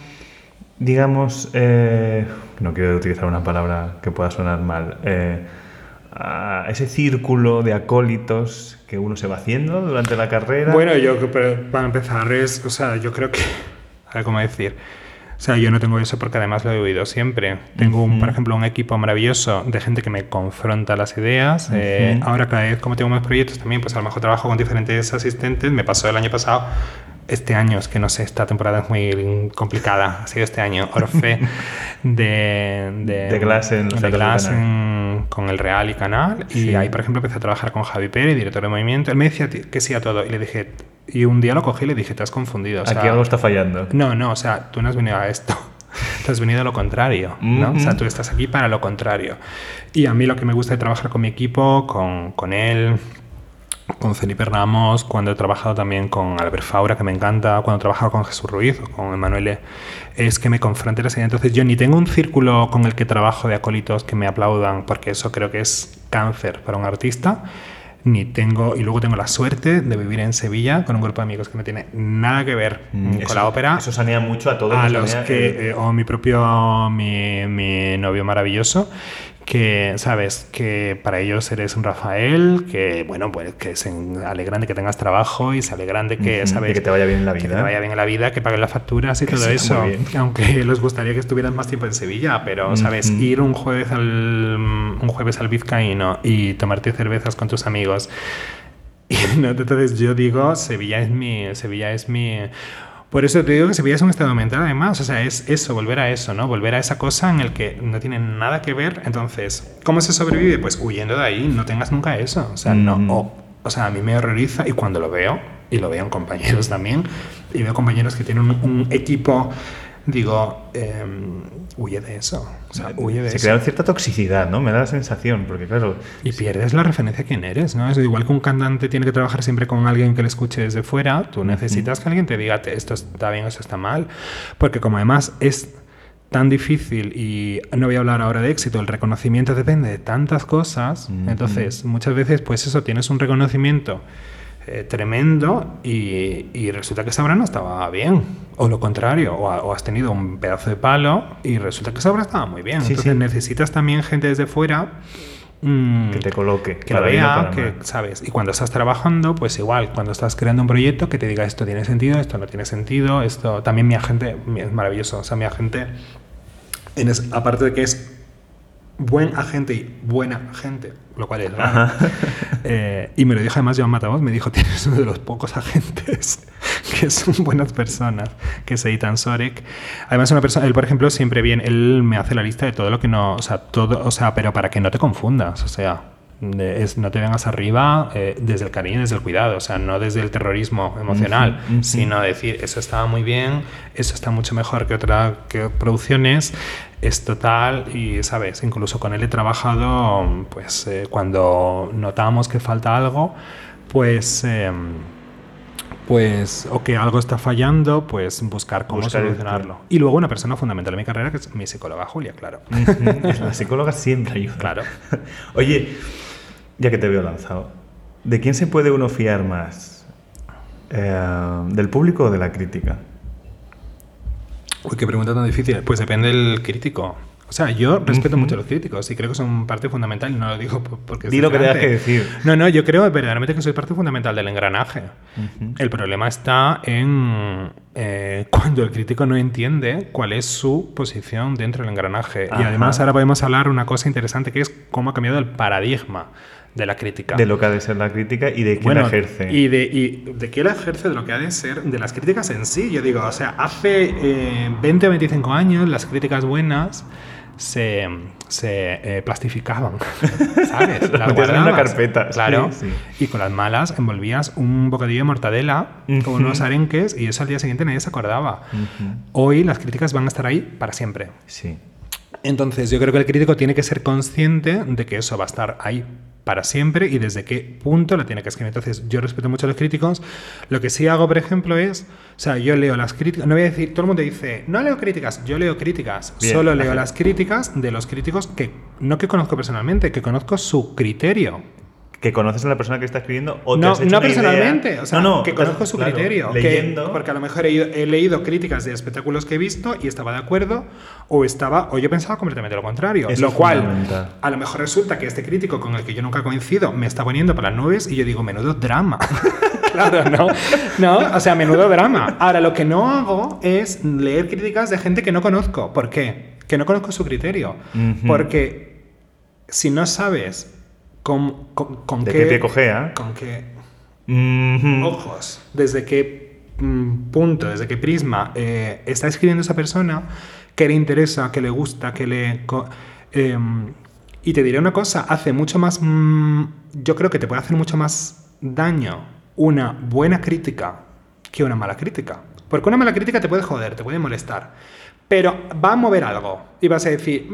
digamos, eh, no quiero utilizar una palabra que pueda sonar mal, eh, a ese círculo de acólitos que uno se va haciendo durante la carrera? Bueno, yo pero para empezar es, o sea, yo creo que, a ver cómo decir, o sea, yo no tengo eso porque además lo he oído siempre. Tengo, un, por ejemplo, un equipo maravilloso de gente que me confronta las ideas. Eh, Ujú. ahora cada vez como tengo más proyectos también, pues a lo mejor trabajo con diferentes asistentes. Me pasó el año pasado. Este año, es que no sé, esta temporada es muy complicada. Ha sido este año, Orfe, de, de, De Glass en de Glass en- con el Real y Canal. Y Sí. ahí, por ejemplo, empecé a trabajar con Javi Pérez, director de movimiento. Él me decía que sí a todo. Y le dije, y un día lo cogí y le dije, te has confundido. o sea, Aquí algo está fallando. no, no, o sea, tú no has venido a esto. Tú has venido a lo contrario, ¿no? O sea, tú estás aquí para lo contrario. Y a mí lo que me gusta de trabajar con mi equipo, con, con él, con Felipe Ramos, cuando he trabajado también con Albert Faura, que me encanta, cuando he trabajado con Jesús Ruiz o con Emanuele, es que me confronte las ideas. Entonces yo ni tengo un círculo con el que trabajo de acólitos que me aplaudan, porque eso creo que es cáncer para un artista, ni tengo, y luego tengo la suerte de vivir en Sevilla con un grupo de amigos que no tiene nada que ver Mm, con eso- la ópera Eso sanea mucho a todos. a los que eh, o mi propio mi, mi novio maravilloso que sabes que para ellos eres un Rafael que bueno pues que se alegran de que tengas trabajo y se alegran de que sabes de que te vaya bien en la que vida. te vaya bien en la vida que paguen las facturas y Que todo eso. aunque les gustaría que estuvieran más tiempo en Sevilla pero sabes ir un jueves al un jueves al Vizcaíno y tomarte cervezas con tus amigos. Y no, entonces yo digo, Sevilla es mi, Sevilla es mi. Por eso te digo que Sevilla es un estado mental, además. O sea, es eso, volver a eso, ¿no? Volver a esa cosa en el que no tiene nada que ver. Entonces, ¿cómo se sobrevive? Pues huyendo de ahí, no tengas nunca eso. O sea, no. O, o sea, a mí me horroriza y cuando lo veo, y lo veo en compañeros también, y veo compañeros que tienen un, un equipo digo, em, huye de eso. O sea, huye de Se eso. crea cierta toxicidad, ¿no? Me da la sensación, porque claro, Y pierdes la referencia a quién eres, ¿no? Es igual que un cantante tiene que trabajar siempre con alguien que le escuche desde fuera, tú necesitas que alguien te diga "Te- esto está bien, esto está mal, porque como además es tan difícil y no voy a hablar ahora de éxito, el reconocimiento depende de tantas cosas, entonces muchas veces pues eso, tienes un reconocimiento eh, tremendo y, y resulta que esa obra no estaba bien, o lo contrario, o, ha- o has tenido un pedazo de palo y resulta que esa obra estaba muy bien, Sí, entonces sí. necesitas también gente desde fuera mm, que te coloque. que o vea, que, mal. ¿sabes? Y cuando estás trabajando, pues igual, cuando estás creando un proyecto, que te diga esto tiene sentido, esto no tiene sentido, esto... También mi agente es maravilloso, o sea, mi agente, en es- aparte de que es buen agente y buena gente, lo cual es raro, eh, y me lo dijo además Joan Matamos, me dijo, tienes uno de los pocos agentes que son buenas personas, que es Eitan Sorek. Además, una persona, él, por ejemplo, siempre viene, él me hace la lista de todo lo que no, o sea, todo, o sea, pero para que no te confundas, o sea, de- es, no te vengas arriba eh, desde el cariño desde el cuidado, o sea, no desde el terrorismo emocional, Ujú, ujú. sino decir, eso estaba muy bien, eso está mucho mejor que otras producciones, es total y, ¿sabes? Incluso con él he trabajado, pues, eh, cuando notamos que falta algo, pues... em, pues, o que algo está fallando, pues buscar cómo Buscar el- solucionarlo. Y luego una persona fundamental en mi carrera, que es mi psicóloga Julia, claro. La psicóloga siempre ayuda. Claro. Oye, ya que te veo lanzado, ¿de quién se puede uno fiar más? Eh, ¿Del público o de la crítica? Uy, qué pregunta tan difícil. Pues depende del crítico. O sea, yo respeto mucho a los críticos y creo que son parte fundamental, no lo digo por- porque... Di lo que tengas que decir. No, no, yo creo verdaderamente que soy parte fundamental del engranaje. El problema está en eh, cuando el crítico no entiende cuál es su posición dentro del engranaje. Y además ahora podemos hablar una cosa interesante que es cómo ha cambiado el paradigma de la crítica. De lo que ha de ser la crítica y de quién Bueno, la ejerce. Y de, y de quién la ejerce, de lo que ha de ser, de las críticas en sí. Yo digo, o sea, hace eh, 20 o 25 años las críticas buenas se, se eh, plastificaban, ¿sabes? Las metías en una carpeta, Claro. sí, Y con las malas envolvías un bocadillo de mortadela Ujú. o unos arenques y eso al día siguiente nadie se acordaba. Hoy las críticas van a estar ahí para siempre. Sí. Entonces, yo creo que el crítico tiene que ser consciente de que eso va a estar ahí para siempre y desde qué punto lo tiene que escribir. Entonces, yo respeto mucho a los críticos. Lo que sí hago, por ejemplo, es, o sea, yo leo las críticas, no voy a decir, todo el mundo dice, no leo críticas, yo leo críticas, Bien. solo leo las críticas de los críticos que no que conozco personalmente, que conozco su criterio. Que conoces a la persona que está escribiendo o te No, has hecho no una idea- personalmente, o sea, No, no, que te conozco su claro, criterio. que- Leyendo. porque a lo mejor he, leído críticas de espectáculos que he visto y estaba de acuerdo, o estaba, o yo pensaba completamente lo contrario. Eso lo cual, a lo mejor resulta que este crítico con el que yo nunca coincido me está poniendo para las nubes y yo digo, menudo drama. claro, ¿no? No, o sea, menudo drama. Ahora, lo que no hago es leer críticas de gente que no conozco. ¿Por qué? Que no conozco su criterio. Porque si no sabes con, con, con ¿De qué, qué pie cojea? con qué ojos, desde qué mm, punto, desde qué prisma eh, está escribiendo esa persona, qué le interesa, qué le gusta, qué le... em, y te diré una cosa, hace mucho más... mm, yo creo que te puede hacer mucho más daño una buena crítica que una mala crítica. Porque una mala crítica te puede joder, te puede molestar. Pero va a mover algo. Y vas a decir...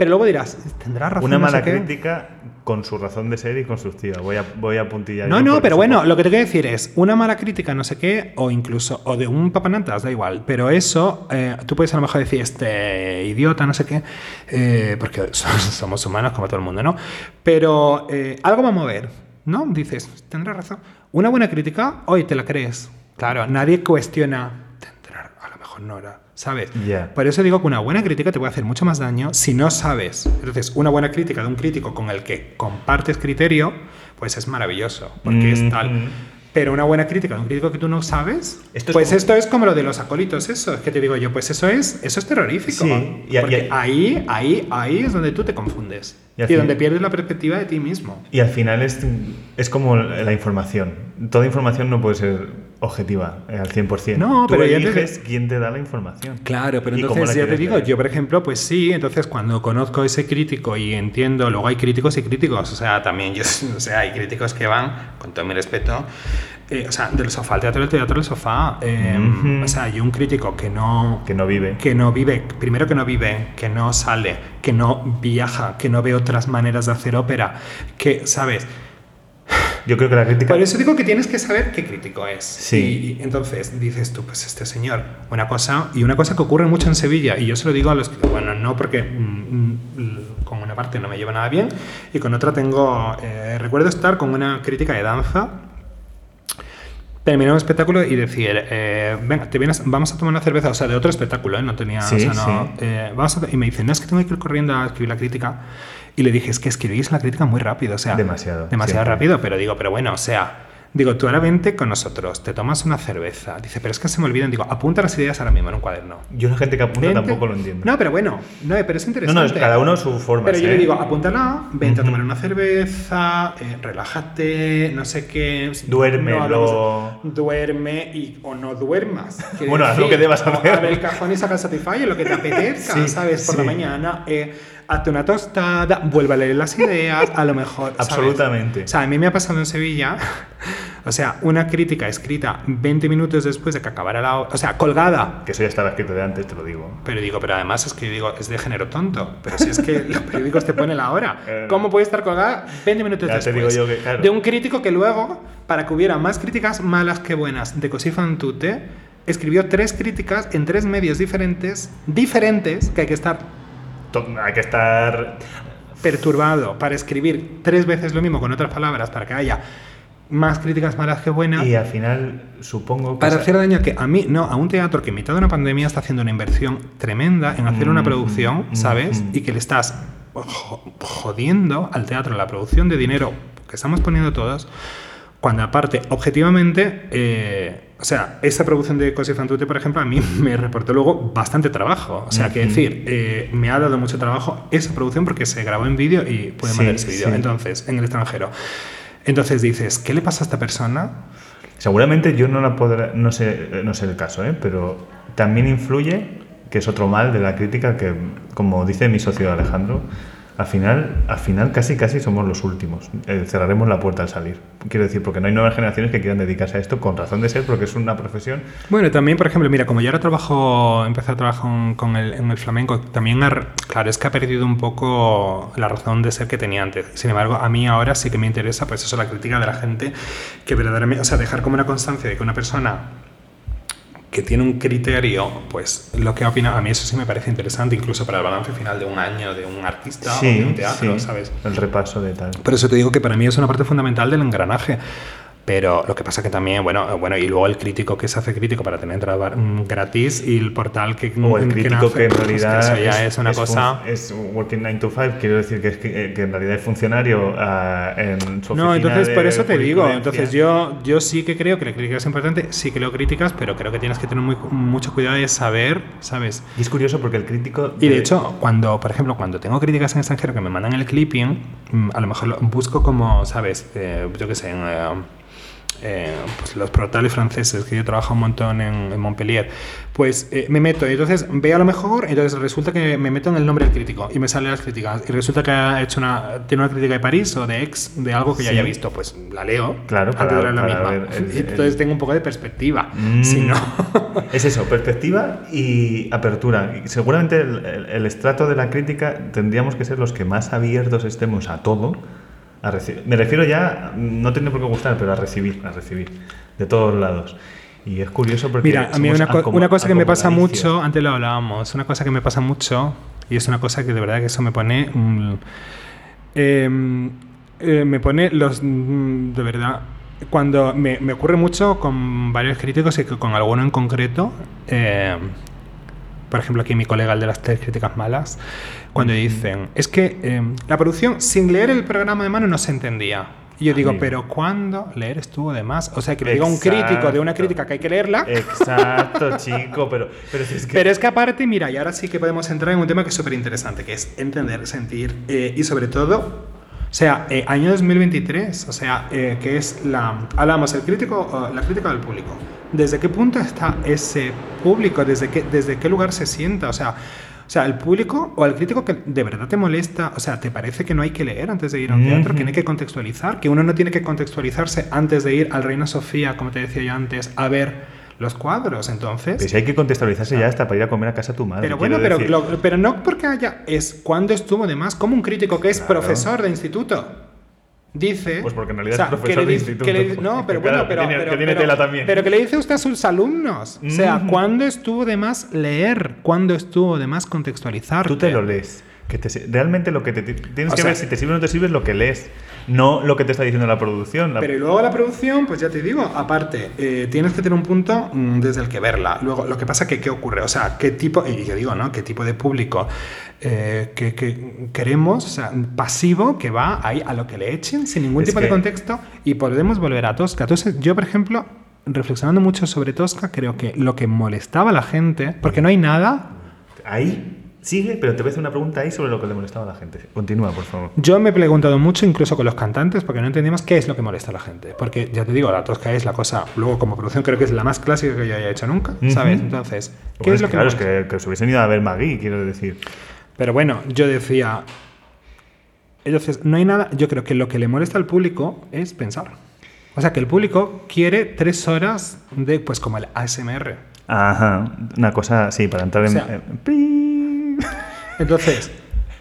Pero luego dirás, tendrá razón. Una no mala qué". crítica con su razón de ser y constructiva. Voy a, voy a puntillar. No, no, pero bueno, lo que te quiero decir es una mala crítica, no sé qué, o incluso, o de un papanatas, da igual, pero eso, eh, tú puedes a lo mejor decir, este idiota, no sé qué, eh, porque somos, humanos como todo el mundo, ¿no? Pero eh, algo va a mover, ¿no? Dices, tendrás razón. Una buena crítica, hoy te la crees. Claro, nadie cuestiona, tendrá, a lo mejor no era, ¿sabes? Por eso digo que una buena crítica te puede hacer mucho más daño si no sabes. Entonces, una buena crítica de un crítico con el que compartes criterio, pues es maravilloso, porque es tal. Mhm. Pero una buena crítica de un crítico que tú no sabes, Esto es pues como- esto es como lo de los acólitos, eso, es que te digo yo, pues eso es, eso es terrorífico. Sí, y porque y ahí, ahí, ahí es donde tú te confundes. Y fin- donde pierdes la perspectiva de ti mismo. Y al final es, es como la información. Toda información no puede ser objetiva eh, al 100%. No, Tú pero te- eliges quién te da la información. Claro, pero entonces ya te digo, yo por ejemplo, pues sí, entonces cuando conozco a ese crítico y entiendo, luego hay críticos y críticos, o sea, también yo, o sea, hay críticos que van, con todo mi respeto, eh, o sea, del sofá al teatro, del teatro al sofá, eh, Ujú. o sea, y un crítico que no, Que no vive. que no vive, primero que no vive, que no sale, que no viaja, que no ve otras maneras de hacer ópera, que, ¿sabes? Yo creo que la crítica. Por eso digo que tienes que saber qué crítico es. Sí. Y, y entonces dices tú, pues este señor, una cosa, y una cosa que ocurre mucho en Sevilla, y yo se lo digo a los que, bueno, no porque mm, mm, con una parte no me lleva nada bien, y con otra tengo, eh, recuerdo estar con una crítica de danza, terminar un espectáculo y decir, eh, venga, te vienes, vamos a tomar una cerveza, o sea, de otro espectáculo, ¿eh? no tenía, Sí, o sea, no, sí. eh, vamos a- y me dicen, no, es que tengo que ir corriendo a escribir la crítica, y le dije, es que escribís la crítica muy rápido, o sea, Demasiado, demasiado siempre. rápido, pero digo, pero bueno, o sea, digo, tú ahora vente con nosotros, te tomas una cerveza, dice, pero es que se me olvidan, digo, apunta las ideas ahora mismo en un cuaderno. Yo la gente que apunta Vente. tampoco lo entiendo. No, pero bueno, no, pero es no, interesante. no, es cada uno su forma. Pero yo ¿eh? le digo, apúntala, vente a tomar una cerveza, eh, relájate, no sé qué. Duerme, No Duerme y, o no duermas. Bueno, haz lo que debas hacer. Abre el cajón y saca el Satisfyer, lo que te apetezca, Sí, ¿sabes? Por la mañana, eh, hazte una tostada, vuelve a leer las ideas, a lo mejor. ¿sabes? Absolutamente. O sea, a mí me ha pasado en Sevilla, o sea, una crítica escrita 20 minutos después de que acabara la o sea, colgada. Que eso ya estaba escrito de antes, te lo digo. Pero digo, pero además es que yo digo, es de género tonto. Pero si es que los periódicos te ponen la hora. Eh. ¿Cómo puede estar colgada 20 minutos Ya te después? digo yo que, claro. De un crítico que luego, para que hubiera más críticas malas que buenas de Così fan tutte, escribió tres críticas en tres medios diferentes, diferentes, que hay que estar Hay que estar. perturbado para escribir tres veces lo mismo con otras palabras para que haya más críticas malas que buenas. Y al final, supongo que. Para hacer daño que a mí, no, a un teatro que en mitad de una pandemia está haciendo una inversión tremenda en hacer una Mm, producción, mm, ¿sabes? mm. Y que le estás jo- jodiendo al teatro la producción de dinero que estamos poniendo todos, cuando aparte, objetivamente, eh, o sea, esa producción de Così fan tutte, por ejemplo, a mí me reportó luego bastante trabajo. O sea, que decir, eh, me ha dado mucho trabajo esa producción porque se grabó en vídeo y puede Sí, mandar ese vídeo. sí. Entonces, en el extranjero. Entonces dices, ¿qué le pasa a esta persona? Seguramente yo no la podré. No sé, no sé el caso, ¿eh? Pero también influye, que es otro mal de la crítica, que, como dice mi socio Alejandro, al final, al final casi casi somos los últimos. Eh, cerraremos la puerta al salir. Quiero decir, porque no hay nuevas generaciones que quieran dedicarse a esto con razón de ser, porque es una profesión. Bueno, también, por ejemplo, mira, como yo ahora trabajo, empecé a trabajar con- el, en el flamenco, también, claro, es que ha perdido un poco la razón de ser que tenía antes. Sin embargo, a mí ahora sí que me interesa, pues eso, la crítica de la gente, que verdaderamente, o sea, dejar como una constancia de que una persona que tiene un criterio, pues lo que opina, a mí eso sí me parece interesante, incluso para el balance final de un año de un artista o de un teatro, sí, ¿sabes? El repaso de tal. Por eso te digo que para mí es una parte fundamental del engranaje. Pero lo que pasa que también, bueno, bueno, y luego el crítico que se hace crítico para tener entrada mm, gratis y el portal que O el que crítico nace, que en pues, realidad eso ya es, una cosa. es working 9 to 5, quiero decir que, es que, eh, que en realidad es funcionario ah, en su No, entonces de por eso te digo. Entonces yo, yo sí que creo que la crítica es importante, sí que leo críticas, pero creo que tienes que tener muy, mucho cuidado de saber, ¿sabes? Y es curioso porque el crítico. Y de hecho, cuando, por ejemplo, cuando tengo críticas en extranjero que me mandan el clipping, mm, a lo mejor lo busco como, ¿sabes? Eh, yo qué sé, en, eh, eh, pues los portales franceses, que yo trabajo un montón en, en Montpellier, pues eh, me meto y entonces veo a lo mejor, entonces resulta que me meto en el nombre del crítico y me salen las críticas y resulta que ha hecho una, tiene una crítica de París o de ex, de algo que ya Sí. haya visto, pues la leo Claro, para- de leer la para misma. ver el- entonces tengo un poco de perspectiva. Mm. Si no... Es eso, perspectiva y apertura. Seguramente el- el estrato de la crítica tendríamos que ser los que más abiertos estemos a todo. A me refiero ya, no tiene por qué gustar, pero a recibir, a recibir, de todos lados. Y es curioso porque. Mira, a mí una, co- una cosa que me pasa mucho, antes lo hablábamos, una cosa que me pasa mucho, y es una cosa que de verdad que eso me pone... mm, em, eh, me pone los... mm, de verdad... Cuando me, me ocurre mucho con varios críticos y con alguno en concreto, eh, por ejemplo aquí mi colega el de las tres críticas malas, cuando dicen, es que eh, la producción sin leer el programa de mano no se entendía. Y yo digo, Amigo. pero ¿cuándo leer estuvo de más? O sea, que le diga a un crítico de una crítica que hay que leerla. Exacto, chico, pero, pero si es que. Pero es que aparte, mira, y ahora sí que podemos entrar en un tema que es súper interesante, que es entender, sentir eh, y sobre todo O sea, eh, año 2023, o sea, eh, que es la... Hablamos, el crítico, la crítica del público. ¿Desde qué punto está ese público? ¿Desde qué, desde qué lugar se sienta? O sea, o sea, el público o el crítico que de verdad te molesta, o sea, ¿te parece que no hay que leer antes de ir a un teatro? Que no hay que contextualizar, que uno no tiene que contextualizarse antes de ir al Reina Sofía, como te decía yo antes, a ver los cuadros, entonces... Pues hay que contextualizarse ya hasta para ir a comer a casa a tu madre. Pero bueno, pero, pero no porque haya... Es cuando estuvo de más, como un crítico que es profesor de instituto dice. Pues porque en realidad es profesor de instituto. no, pero bueno, pero. Que tiene, tela también. Pero que le dice usted a sus alumnos. O sea, ¿cuándo estuvo de más leer? ¿Cuándo estuvo de más contextualizar? Tú te lo lees. Que realmente lo que te tienes que ver si te sirve o no te sirve es lo que lees, no lo que te está diciendo la producción. Pero luego la producción, pues ya te digo, aparte, eh, tienes que tener un punto mm, desde el que verla. Luego, lo que pasa que, ¿qué ocurre? O sea, ¿qué tipo, y yo digo, ¿no? ¿Qué tipo de público eh, que, queremos, o sea, pasivo, que va ahí a lo que le echen, sin ningún tipo de contexto, y podemos volver a Tosca? Entonces, yo, por ejemplo, reflexionando mucho sobre Tosca, creo que lo que molestaba a la gente, porque no hay nada... Ahí Sigue, pero te voy a hacer una pregunta ahí sobre lo que le molestaba a la gente. Continúa, por favor. Yo me he preguntado mucho, incluso con los cantantes, porque no entendíamos qué es lo que molesta a la gente. Porque ya te digo, la tosca es la cosa, luego como producción creo que es la más clásica que yo haya hecho nunca, ¿sabes? Entonces, ¿qué es, lo que Claro, es que, que, se hubiesen ido a ver Magui, quiero decir. Pero bueno, yo decía. Entonces, no hay nada. Yo creo que lo que le molesta al público es pensar. O sea, que el público quiere tres horas de, pues como el ASMR. Ajá, una cosa, sí, para entrar en. Entonces,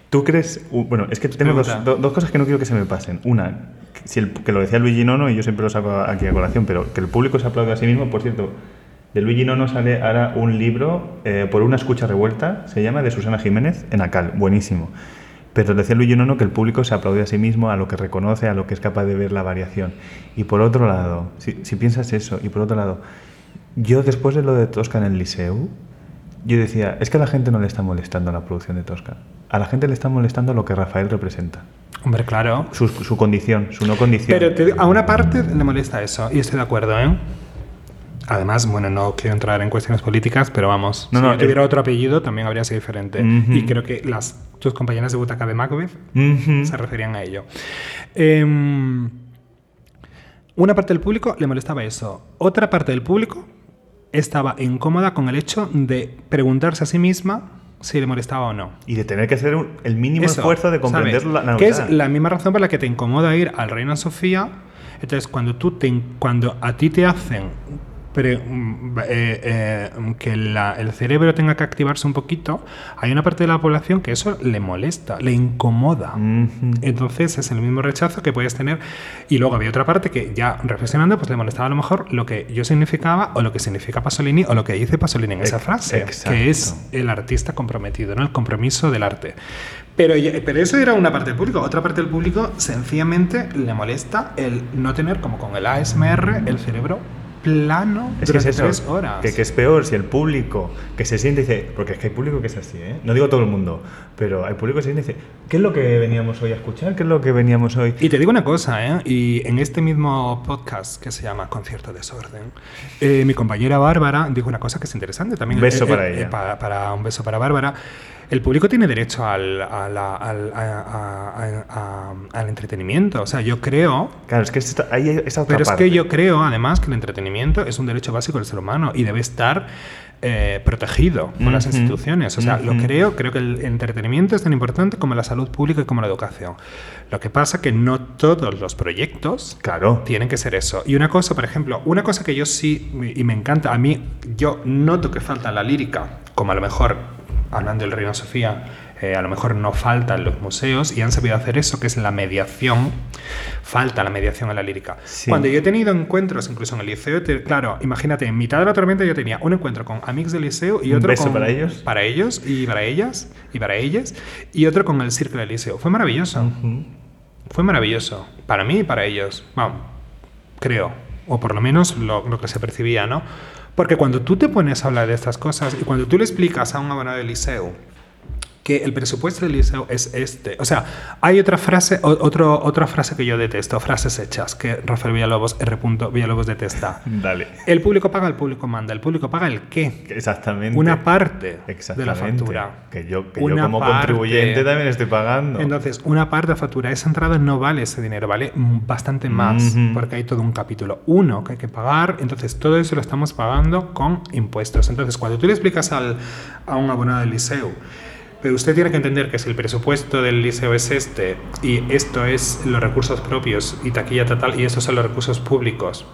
¿tú crees? bueno, es que tengo dos, cosas que no quiero que se me pasen. Una, si el, que lo decía Luigi Nono, y yo siempre lo saco aquí a colación, pero que el público se aplaude a sí mismo, por cierto. De Luigi Nono sale ahora un libro eh, por una escucha revuelta, se llama, de Susana Jiménez, en Acal, buenísimo. Pero decía Luigi Nono que el público se aplaude a sí mismo, a lo que reconoce, a lo que es capaz de ver la variación. Y por otro lado, si, si piensas eso, y por otro lado, yo después de lo de Tosca en el Liceu, yo decía, es que a la gente no le está molestando la producción de Tosca. A la gente le está molestando lo que Rafael representa. Hombre, claro. Su, condición, su no condición. Pero a una parte le molesta eso, y estoy de acuerdo, ¿eh? Además, bueno, no quiero entrar en cuestiones políticas, pero vamos, no, si no, yo tuviera otro apellido también habría sido diferente. Y creo que las tus compañeras de butaca de Macbeth se referían a ello. Em, una parte del público le molestaba eso. Otra parte del público estaba incómoda con el hecho de preguntarse a sí misma si le molestaba o no. Y de tener que hacer el mínimo esfuerzo de comprender la, la Que es la misma razón por la que te incomoda ir al Reina Sofía. Entonces, cuando, tú te, cuando a ti te hacen pero mm, eh, eh, que el cerebro tenga que activarse un poquito, hay una parte de la población que eso le molesta, le incomoda. Entonces es el mismo rechazo que puedes tener. Y luego había otra parte que ya reflexionando, pues le molestaba a lo mejor lo que yo significaba o lo que significa Pasolini o lo que dice Pasolini en esa frase, que es el artista comprometido, ¿no? el compromiso del arte. Pero, pero eso era una parte del público. Otra parte del público sencillamente le molesta el no tener, como con el ASMR, el cerebro plano es que es eso, tres horas. Que, es peor si el público que se siente dice, porque es que hay público que es así, ¿eh? no digo todo el mundo, pero hay público que se siente y dice, ¿qué es lo que veníamos hoy a escuchar? ¿Qué es lo que veníamos hoy? Y te digo una cosa, ¿eh? y en este mismo podcast que se llama Concierto Desorden, eh, mi compañera Bárbara dijo una cosa que es interesante también. Un beso para ella. para un beso para Bárbara. El público tiene derecho al, entretenimiento. O sea, yo creo. Claro, es que hay esa otra Pero es que yo creo, además, que el entretenimiento es un derecho básico del ser humano y debe estar eh, protegido por las instituciones. O sea, lo creo, creo que el entretenimiento es tan importante como la salud pública y como la educación. Lo que pasa que no todos los proyectos claro. tienen que ser eso. Y una cosa, por ejemplo, una cosa que yo sí, y me encanta, a mí, yo noto que falta la lírica, como a lo mejor hablando del Reino Sofía, eh, a lo mejor no faltan los museos y han sabido hacer eso, que es la mediación. Falta la mediación en la lírica. Cuando yo he tenido encuentros, incluso en el liceo, claro, imagínate, en mitad de la tormenta yo tenía un encuentro con amigos del liceo y otro con, para ellos. Para ellos y para ellas y para ellas y otro con el círculo del liceo. Fue maravilloso. Fue maravilloso. Para mí y para ellos. Vamos, creo. O por lo menos lo, lo que se percibía, ¿no? Porque cuando tú te pones a hablar de estas cosas y cuando tú le explicas a un abonado del que el presupuesto del liceo es este. O sea, hay otra frase, o- otro, otra frase que yo detesto, frases hechas, que Rafael Villalobos, R. Villalobos detesta. Dale. El público paga, el público manda. ¿El público paga el qué? Exactamente. Una parte de la Exactamente. factura. Que yo, que yo como parte. contribuyente también estoy pagando. Entonces, una parte de factura, esa entrada no vale ese dinero, vale bastante más, Ujú. porque hay todo un capítulo uno que hay que pagar, entonces todo eso lo estamos pagando con impuestos. Entonces, cuando tú le explicas al, a un abonado del liceo, pero usted tiene que entender que si el presupuesto del liceo es este, y esto es los recursos propios, y taquilla total, y estos son los recursos públicos,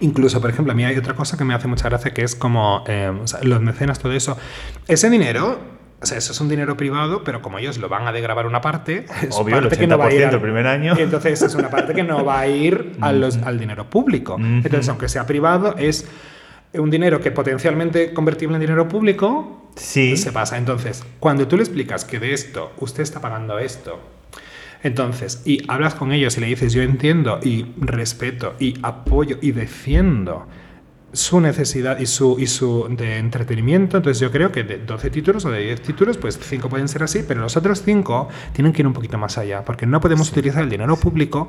Incluso, por ejemplo, a mí hay otra cosa que me hace mucha gracia que es como eh, o sea, los mecenas, todo eso. Ese dinero, o sea, eso es un dinero privado, pero como ellos lo van a degravar una parte, es Obvio, el parte que no va a ir 80% al- el primer año. Entonces es una parte que no va a ir a los- al dinero público. Ujú. Entonces, aunque sea privado, es un dinero que potencialmente convertible en dinero público, Sí. se pasa. Entonces, cuando tú le explicas que de esto usted está pagando esto, entonces, y hablas con ellos y le dices, yo entiendo y respeto y apoyo y defiendo su necesidad y su, y su de entretenimiento, entonces yo creo que de 12 títulos o de 10 títulos, pues 5 pueden ser así, pero los otros 5 tienen que ir un poquito más allá, porque no podemos utilizar el dinero público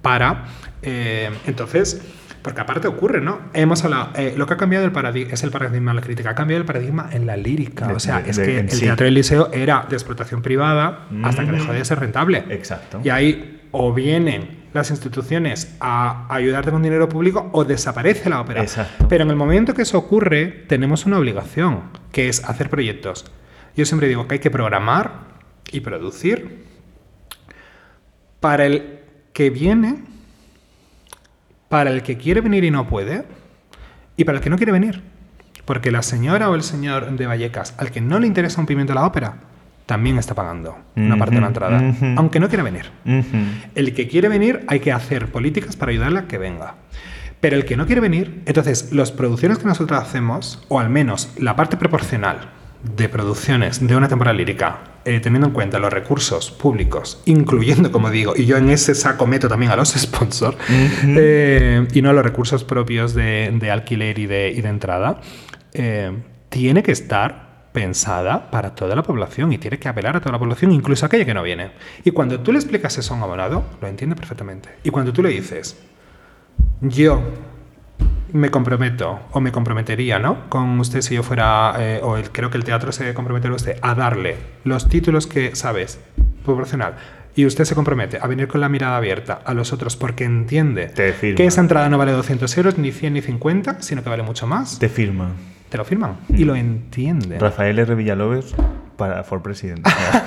para... eh, entonces, porque aparte ocurre, ¿no? Hemos hablado, eh, lo que ha cambiado el paradigma, es el paradigma de la crítica, ha cambiado el paradigma en la lírica, De- o sea, de- es de- que el teatro del liceo era de explotación privada hasta que Mm. dejó de ser rentable. Exacto. Y ahí o vienen las instituciones a ayudarte con dinero público o desaparece la ópera. Exacto. Pero en el momento que eso ocurre, tenemos una obligación, que es hacer proyectos. Yo siempre digo que hay que programar y producir para el que viene, para el que quiere venir y no puede, y para el que no quiere venir. Porque la señora o el señor de Vallecas, al que no le interesa un pimiento la ópera, también está pagando una parte de la entrada, aunque no quiera venir. El que quiere venir hay que hacer políticas para ayudarle a que venga. Pero el que no quiere venir, entonces las producciones que nosotros hacemos, o al menos la parte proporcional de producciones de una temporada lírica, eh, teniendo en cuenta los recursos públicos, incluyendo, como digo, y yo en ese saco meto también a los sponsors, eh, y no a los recursos propios de, de alquiler y de, y de entrada, eh, tiene que estar pensada para toda la población y tiene que apelar a toda la población, incluso a aquella que no viene. Y cuando tú le explicas eso a un abonado, lo entiende perfectamente. Y cuando tú le dices, yo me comprometo o me comprometería, ¿no? Con usted si yo fuera, eh, o el- creo que el teatro se comprometería usted a darle los títulos que sabes, proporcional. Y usted se compromete a venir con la mirada abierta a los otros porque entiende Te firma. que esa entrada no vale 200 euros, ni 100 ni 50, sino que vale mucho más. Te firma. Te lo firman y lo entienden. Rafael R. Villalobos para for president.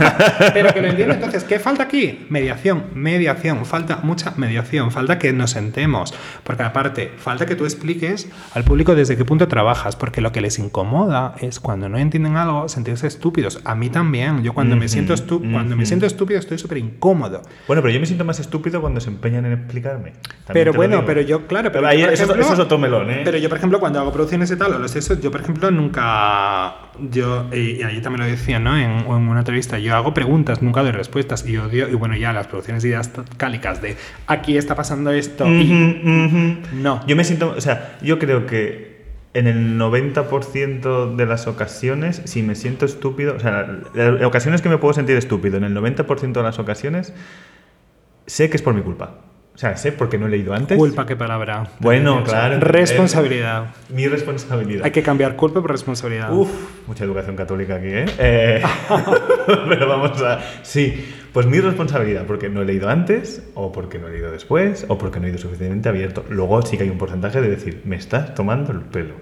Pero que lo entiende. Entonces, ¿qué falta aquí? Mediación, mediación. Falta mucha mediación. Falta que nos sentemos. Porque aparte, falta que tú expliques al público desde qué punto trabajas. Porque lo que les incomoda es cuando no entienden algo, sentirse estúpidos. A mí también. Yo cuando, me, siento estu- cuando me siento estúpido estoy súper incómodo. bueno, pero yo me siento más estúpido cuando se empeñan en explicarme. También Pero bueno, pero yo, claro, pero, Pero ahí- yo, eso, ejemplo- eso es otro melón, ¿eh? Pero yo, por ejemplo, cuando hago producciones y tal, o los eso, yo, por ejemplo, nunca. Yo, y, ahí también lo decía, ¿no? En, en una entrevista, yo hago preguntas, nunca doy respuestas. Y odio, y bueno, ya las producciones didascálicas de aquí está pasando esto. y-. No. Yo me siento, o sea, yo creo que en el 90% de las ocasiones, si me siento estúpido, o sea, las ocasiones que me puedo sentir estúpido, en el 90% de las ocasiones, sé que es por mi culpa. O sea, sé porque no he leído antes. Culpa, qué palabra. Bueno, claro. Responsabilidad. Mi responsabilidad. Hay que cambiar culpa por responsabilidad. Uf, mucha educación católica aquí, ¿eh? Eh, pero vamos a... Sí, pues mi responsabilidad, porque no he leído antes, o porque no he leído después, o porque no he ido suficientemente abierto. Luego sí que hay un porcentaje de decir, me estás tomando el pelo.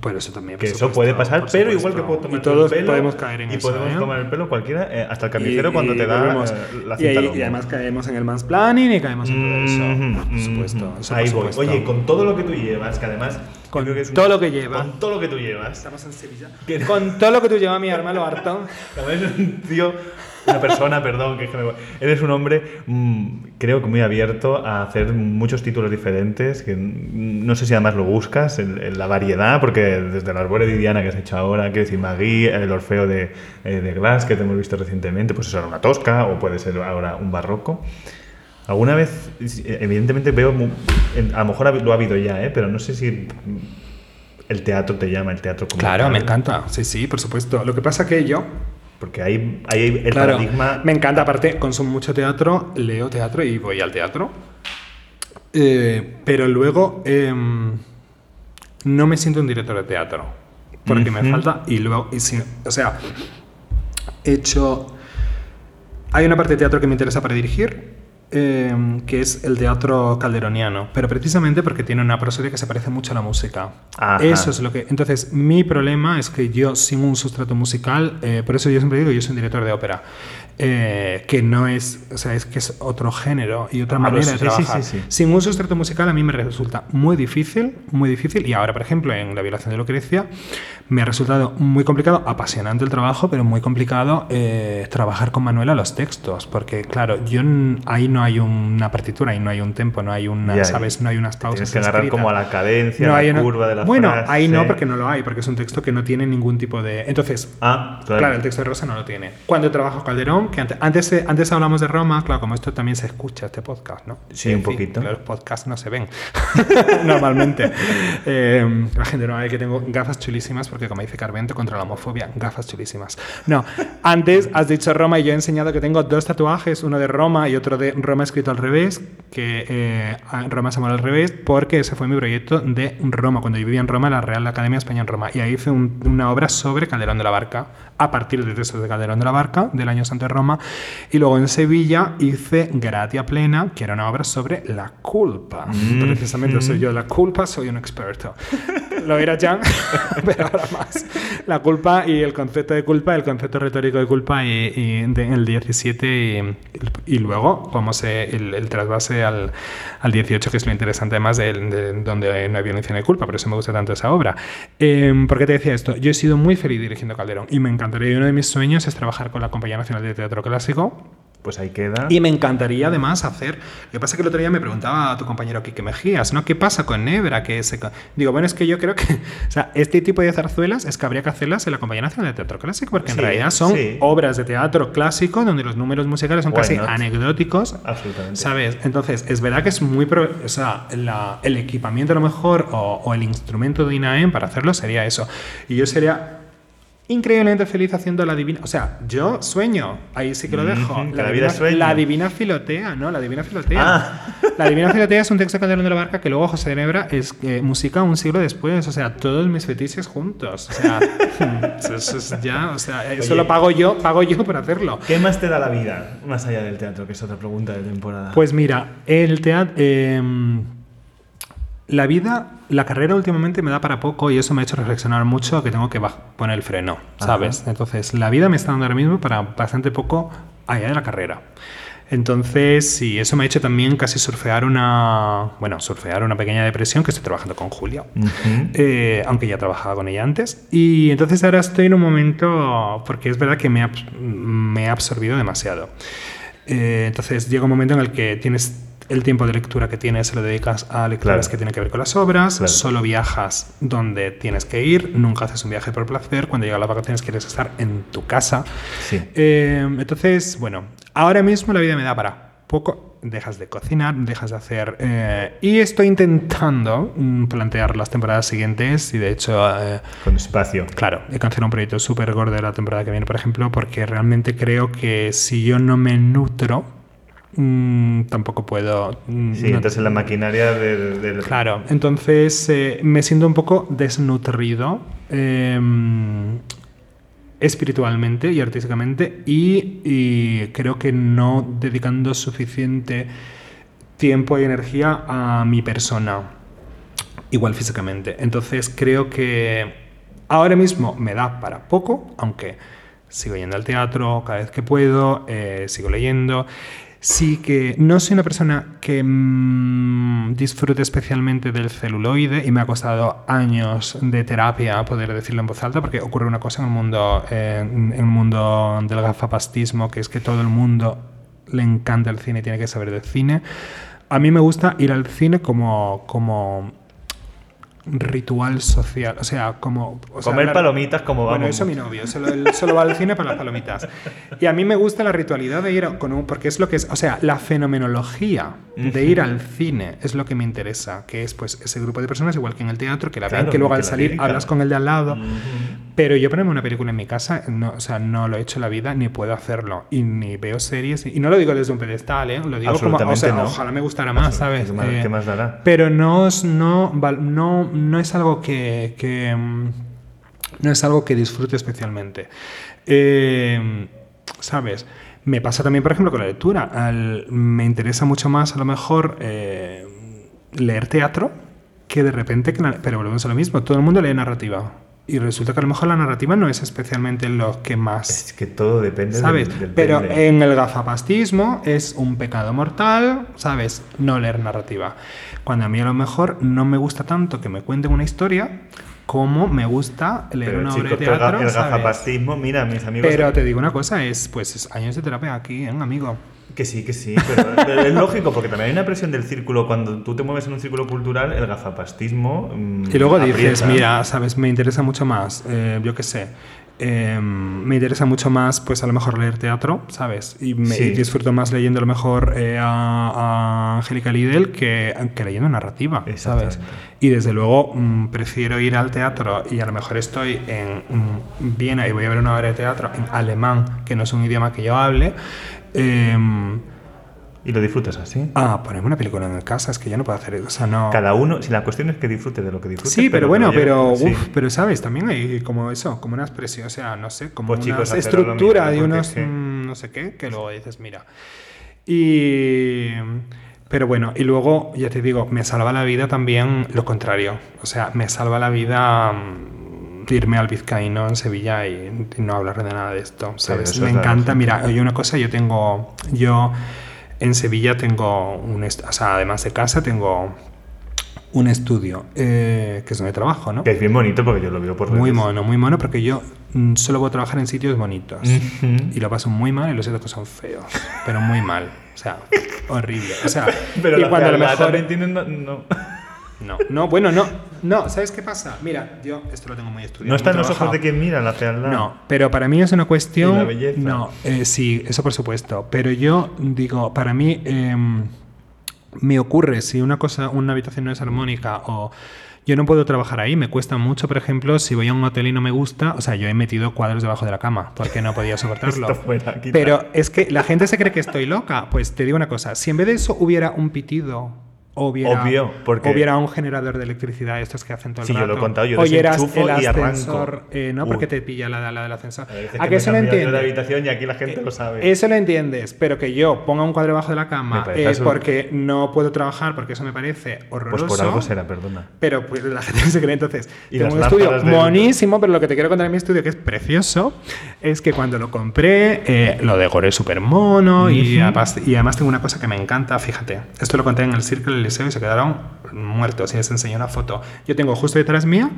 Por eso también. Que por eso supuesto, puede pasar, pero supuesto. igual que puedo tomar Y todos el pelo. podemos caer en y eso. podemos ¿eh? tomar el pelo cualquiera, eh, hasta el carnicero Y- cuando y te da volvemos. eh, la y, cinta lomo. y además caemos en el mansplaining y caemos en todo eso. Mhm, Por supuesto. eso por Ahí voy. supuesto. Oye, con todo lo que tú llevas, que además... Con que es todo una- lo que lleva. Con todo lo que tú llevas. Estamos en Sevilla. Con todo lo que tú llevas, mi hermano harto. Además, eres un tío, una persona, perdón, que es que me. Eres un hombre, mm, creo que muy abierto a hacer muchos títulos diferentes, que no sé si además lo buscas, en, en la variedad, porque desde la Arbore de Diana que has hecho ahora, quiero decir, Magui, el Orfeo de, eh, de Glass que te hemos visto recientemente, pues eso era una tosca, o puede ser ahora un barroco. Alguna vez, evidentemente veo, a lo mejor lo ha habido ya, ¿eh? pero no sé si el teatro te llama, el teatro como Claro, me encanta. Sí, sí, por supuesto. Lo que pasa que yo Porque ahí, ahí el Claro, paradigma... Me encanta, aparte, consumo mucho teatro, leo teatro y voy al teatro. Eh, pero luego em, no me siento un director de teatro. Porque me Ujú. falta. Y luego, y si- o sea, he hecho. Hay una parte de teatro que me interesa para dirigir, em, que es el teatro calderoniano, pero precisamente porque tiene una prosodia que se parece mucho a la música. Ajá. Eso es lo que. Entonces, mi problema es que yo, sin un sustrato musical, eh, por eso yo siempre digo, yo soy un director de ópera, eh, que no es. O sea, es que es otro género y otra Claro, manera de sí, trabajar. sí, sí. Sin un sustrato musical a mí me resulta muy difícil, muy difícil. Y ahora, por ejemplo, en La violación de Lucrecia, me ha resultado muy complicado, apasionante el trabajo, pero muy complicado eh, trabajar con Manuela los textos. Porque, claro, yo ahí no hay una partitura, ahí no hay un tempo, no hay una, ¿sabes? No hay unas pausas. Tienes que agarrar escritas. como a la cadencia, No la una- curva de la Bueno, frase. ahí no, porque no lo hay, porque es un texto que no tiene ningún tipo de. Entonces, Ah, claro. Claro, el texto de Rosa no lo tiene. Cuando trabajo Calderón, que antes, antes, eh, antes hablamos de Roma, claro, como esto también se escucha, este podcast, ¿no? Sí, En un poquito. Los podcasts no se ven normalmente. Eh, la gente no ve que tengo gafas chulísimas, porque como dice Carvento, contra la homofobia, gafas chulísimas. No, antes has dicho Roma y yo he enseñado que tengo dos tatuajes, uno de Roma y otro de Roma escrito al revés, que eh, Roma se al revés, porque ese fue mi proyecto de Roma, cuando yo vivía en Roma, la Real Academia Española en Roma. Y ahí hice un- una obra sobre Calderón de la Barca, a partir de textos de Calderón de la Barca, del año santo de Roma. Y luego en Sevilla hice Gratia Plena, que era una obra sobre la culpa. Mm. Precisamente soy yo la culpa, soy un experto. Lo era ya, pero ahora más. La culpa y el concepto de culpa, el concepto retórico de culpa y, y de- en el 17 y, y luego cómo se el, el trasvase al, al 18, que es lo interesante además de, de donde no hay violencia ni culpa, por eso me gusta tanto esa obra. Eh, ¿Por qué te decía esto? Yo he sido muy feliz dirigiendo Calderón y me encantaría, uno de mis sueños es trabajar con la Compañía Nacional de Teatro Clásico Pues ahí queda. y me encantaría además hacer. Lo que pasa es que el otro día me preguntaba a tu compañero Quique Mejías, ¿no? ¿Qué pasa con Nebra? Que se... Digo, bueno, es que yo creo que. O sea, este tipo de zarzuelas es que habría que hacerlas en la Compañía Nacional de Teatro Clásico, porque en Sí, realidad son sí. obras de teatro clásico donde los números musicales son Why casi not? anecdóticos. Absolutamente. ¿Sabes? Entonces, es verdad que es muy. pro- O sea, la- el equipamiento a lo mejor o, o el instrumento de INAEM para hacerlo sería eso. Y yo sería. Increíblemente feliz haciendo la divina. O sea, yo sueño. Ahí sí que lo dejo. Que la, la divina, es sueño. la divina filotea, ¿no? La divina filotea. Ah. La divina filotea es un texto de Calderón de la Barca que luego José de Nebra es eh, música un siglo después. O sea, todos mis fetiches juntos. O sea, eso, eso es ya. O sea, eso Oye. lo pago yo, pago yo por hacerlo. ¿Qué más te da la vida más allá del teatro? Que es otra pregunta de temporada. Pues mira, el teatro. La vida, la carrera últimamente me da para poco y eso me ha hecho reflexionar mucho que tengo que poner el freno, ¿sabes? Entonces, la vida me está dando ahora mismo para bastante poco allá de la carrera. Entonces, sí, eso me ha hecho también casi surfear una, bueno, surfear una pequeña depresión que estoy trabajando con Julia. Eh, aunque ya trabajaba con ella antes. Y entonces ahora estoy en un momento, porque es verdad que me ha, me ha absorbido demasiado. Eh, entonces llega un momento en el que tienes el tiempo de lectura que tienes, se lo dedicas a lecturas Claro. que tienen que ver con las obras, Claro. solo viajas donde tienes que ir, nunca haces un viaje por placer, cuando llegan las vacaciones quieres estar en tu casa. Sí. Eh, entonces, bueno, ahora mismo la vida me da para poco. Dejas de cocinar, dejas de hacer. eh, y estoy intentando mm, plantear las temporadas siguientes. Y de hecho, eh, Con espacio. claro, he cancelado un proyecto súper gordo de la temporada que viene, por ejemplo, porque realmente creo que si yo no me nutro, mm, tampoco puedo. mm, Sí, no- entras en la maquinaria de- de- del... Claro, entonces eh, me siento un poco desnutrido eh, espiritualmente y artísticamente y, y creo que no dedicando suficiente tiempo y energía a mi persona, igual físicamente. Entonces creo que ahora mismo me da para poco, aunque sigo yendo al teatro cada vez que puedo, eh, sigo leyendo. Sí que no soy una persona que mm, disfrute especialmente del celuloide y me ha costado años de terapia poder decirlo en voz alta porque ocurre una cosa en el mundo, en el mundo del gafapastismo que es que todo el mundo le encanta el cine y tiene que saber del cine. A mí me gusta ir al cine como, como ritual social. O sea, como. o sea, Comer la- palomitas como Bueno, vamos. eso mi novio, solo, él solo va al cine para las palomitas. Y a mí me gusta la ritualidad de ir a- con un. Porque es lo que es. O sea, la fenomenología de ir al cine es lo que me interesa. Que es, pues, ese grupo de personas, igual que en el teatro, que la ven, Claro, que luego al salir lírica. hablas con el de al lado. Pero yo ponerme una película en mi casa, no, o sea, no lo he hecho en la vida, ni puedo hacerlo. Y ni veo series. Y no lo digo desde un pedestal, ¿eh? Lo digo como. O sea, no. ojalá me gustara más, ¿sabes? ¿Qué más, Eh, qué más dará? pero no, no, no, no es algo que, que, mm, no es algo que disfrute especialmente. Eh, ¿Sabes? Me pasa también, por ejemplo, con la lectura. Me interesa mucho más, a lo mejor, eh, leer teatro que de repente... pero volvemos a lo mismo. Todo el mundo lee narrativa. Y resulta que a lo mejor la narrativa no es especialmente lo que más... Es que todo depende ¿Sabes? del, del Pero en el gafapastismo es un pecado mortal, ¿sabes? No leer narrativa. Cuando a mí a lo mejor no me gusta tanto que me cuenten una historia como me gusta leer Pero, una chicos, obra de el teatro. el ¿sabes? gafapastismo, mira, mis amigos... Pero te digo una cosa, es pues es años de terapia aquí, ¿eh, amigo? Que sí, que sí, pero, es lógico, porque también hay una presión del círculo. Cuando tú te mueves en un círculo cultural, el gafapastismo. mm, Y luego dices, aprieta. mira, sabes, me interesa mucho más, eh, yo qué sé, eh, me interesa mucho más, pues a lo mejor leer teatro, ¿sabes? Y me Sí. disfruto más leyendo a lo mejor eh, a, a Angélica Lidl que, que leyendo narrativa, ¿sabes? Y desde luego mm, prefiero ir al teatro y a lo mejor estoy en mm, Viena y voy a ver una obra de teatro en alemán, que no es un idioma que yo hable. Em, Y lo disfrutas así. ah, ponerme una película en casa, es que yo no puedo hacer eso. O sea, no. Cada uno, si la cuestión es que disfrute de lo que disfrute. Sí, pero bueno, que lo pero, sí. uf, pero sabes, también hay como eso, como una expresión, o sea, no sé, como Pues, una chicos, estructura mismo, de unos mm, no sé qué, que luego dices, mira. Y pero bueno, y luego ya te digo, me salva la vida también lo contrario, o sea, me salva la vida mm, irme al vizcaíno en Sevilla y, y no hablar de nada de esto, me encanta, mira, hay una cosa, yo tengo yo en Sevilla tengo un, o sea, además de casa tengo un estudio, eh, que es donde trabajo, ¿no? Que es bien bonito porque yo lo veo por Muy redes. mono, muy mono, porque yo mm, solo puedo trabajar en sitios bonitos. Y lo paso muy mal y los sitios que son feos, pero muy mal. O sea, horrible. O sea, Pero y cuando a lo mejor... No, no. No, no, bueno, no, no, ¿sabes qué pasa? Mira, yo esto lo tengo muy estudiado. No está en los ojos de quien mira la fealdad. No, pero para mí es una cuestión. Y la belleza. No, eh, sí, eso por supuesto. Pero yo digo, para mí em, me ocurre si una cosa, una habitación no es armónica o yo no puedo trabajar ahí, me cuesta mucho, por ejemplo, si voy a un hotel y no me gusta, o sea, yo he metido cuadros debajo de la cama porque no podía soportarlo. Esto fuera. Pero es que la gente se cree que estoy loca. Pues te digo una cosa, si en vez de eso hubiera un pitido o hubiera, Obvio, porque- hubiera un generador de electricidad, estos que hacen todo el Sí, yo rato. lo he contado, yo desenchufo el y arranco. ascensor, eh, no, porque Uy. te pilla la, la del ascensor. A ¿A que eso lo yo entiendes? habitación y aquí la gente lo sabe. Eso lo entiendes, pero que yo ponga un cuadro debajo de la cama eh, porque no puedo trabajar, porque eso me parece Pues horroroso. por algo será, perdona. Pero pues la gente se cree entonces. Y tengo un estudio del- monísimo, pero lo que te quiero contar de mi estudio, que es precioso, es que cuando lo compré, eh, lo decoré súper mono y, además, y además tengo una cosa que me encanta, fíjate. Esto lo conté en el Círculo Liceo y se quedaron muertos. Y les enseñé una foto. Yo tengo justo detrás mía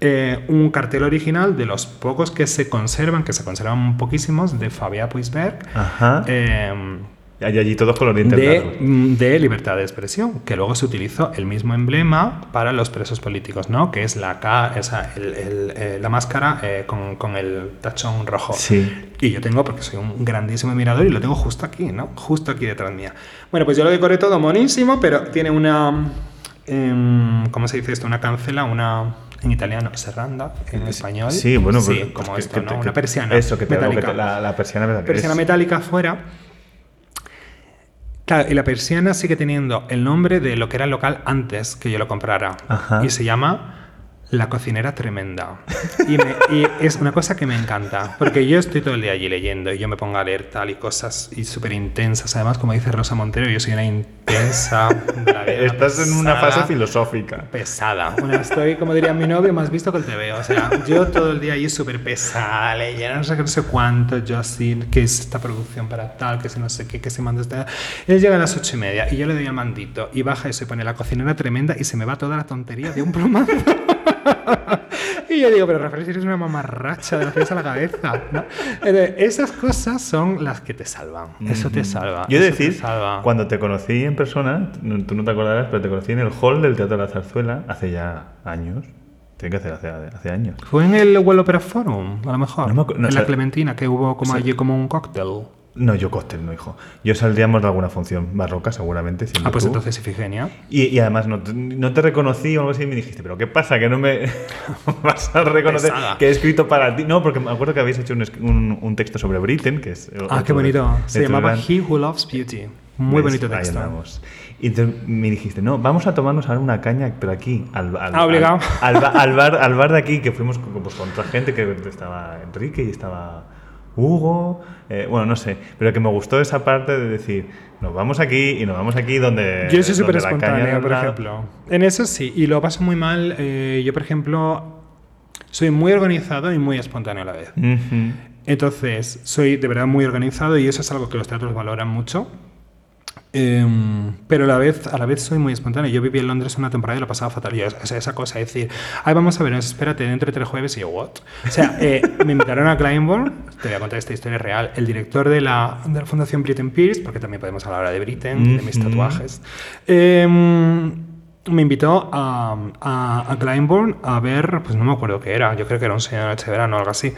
eh, un cartel original de los pocos que se conservan, que se conservan poquísimos, de Fabia Puisberg. Ajá. Eh, Y allí todos con los dientes de, mm, de libertad de expresión, que luego se utilizó el mismo emblema para los presos políticos, ¿no? Que es la, esa, el- el, eh, la máscara eh, con, con el tachón rojo. Sí. Y yo tengo, porque soy un grandísimo admirador, y lo tengo justo aquí, ¿no? Justo aquí detrás mía. Bueno, pues yo lo decoré todo monísimo, pero tiene una... em, ¿Cómo se dice esto? Una cancela, una... En italiano, serranda, en español. Sí, bueno, sí, pues, como que- esto, que ¿no? Una persiana. Eso, que te, metálica te- la, la persiana metálica. persiana Es- metálica afuera. Claro, y la persiana sigue teniendo el nombre de lo que era el local antes que yo lo comprara. Ajá. Y se llama La Cocinera Tremenda. Y, me- y es una cosa que me encanta, porque yo estoy todo el día allí leyendo y yo me pongo a leer tal y cosas y súper intensas. Además, como dice Rosa Montero, yo soy una la vida Estás en una pesada fase filosófica. pesada. Bueno, estoy, como diría mi novio, más visto que el TV. O sea, yo todo el día ahí súper pesada, leyendo no sé qué, no sé cuánto, yo así, que es esta producción para tal, que si no sé qué, que se manda esta... Él llega a las ocho y media y yo le doy el mandito y baja eso y pone la cocinera tremenda y se me va toda la tontería de un plumazo. Y yo digo, pero Rafael, si eres una mamarracha de la pies a la cabeza. ¿no? Entonces, esas cosas son las que te salvan. Eso te salva. Yo he de eso te decir, salva. cuando te conocí en persona, tú no te acordarás, pero te conocí en el hall del Teatro de la Zarzuela hace ya años. Tiene que hacer hace, hace años. Fue en el World Opera Forum, a lo mejor. No me no, en o la sea- Clementina, que hubo como Sí. allí como un cóctel. No, yo cóctel, no, hijo. Yo saldríamos de alguna función barroca, seguramente. Ah, pues tú. entonces Ifigenia. Y, y además no te, no te reconocí o algo así y me dijiste, ¿pero qué pasa? Que no me vas a reconocer Pesada. que he escrito para ti. No, porque me acuerdo que habéis hecho un, un- un texto sobre Britain, que es. Ah, otro qué bonito. Se llamaba gran- He Who Loves Beauty. Muy ¿Ves? bonito Ahí texto. andamos. Y entonces me dijiste, no, vamos a tomarnos ahora una caña, pero aquí, al, al, Ah, al, al ba- al bar, al bar de aquí, que fuimos con, pues, con otra gente, que estaba Enrique y estaba Hugo, eh, bueno, no sé, pero que me gustó esa parte de decir, nos vamos aquí y nos vamos aquí donde... Yo soy súper del por ejemplo. En eso sí, y lo paso muy mal. eh, yo, por ejemplo, soy muy organizado y muy espontáneo a la vez. Entonces, soy de verdad muy organizado y eso es algo que los teatros valoran mucho. Em, pero a la, vez, a la vez soy muy espontáneo. Yo viví en Londres una temporada y lo pasaba fatal. Y, o sea, esa cosa, es decir, ay, vamos a ver, espérate, dentro de tres jueves y yo, ¿what? O sea, eh, me invitaron a Glyndebourne, te voy a contar esta historia real. El director de la, de la Fundación Britain Pierce, porque también podemos hablar de Britain, y de mis tatuajes, em, me invitó a, a, a Glyndebourne a ver, pues no me acuerdo qué era, yo creo que era un señor de verano o algo así.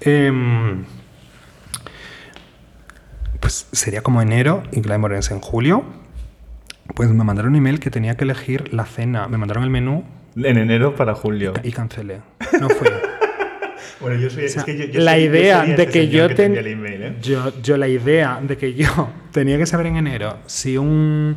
Em, pues sería como enero y es en julio. Pues me mandaron un email que tenía que elegir la cena. Me mandaron el menú En enero para julio. y cancelé. No fui. Bueno, yo soy... O sea, es que yo, yo la soy- idea de que yo ten- envía el email, ¿eh? yo, yo la idea de que yo tenía que saber en enero si un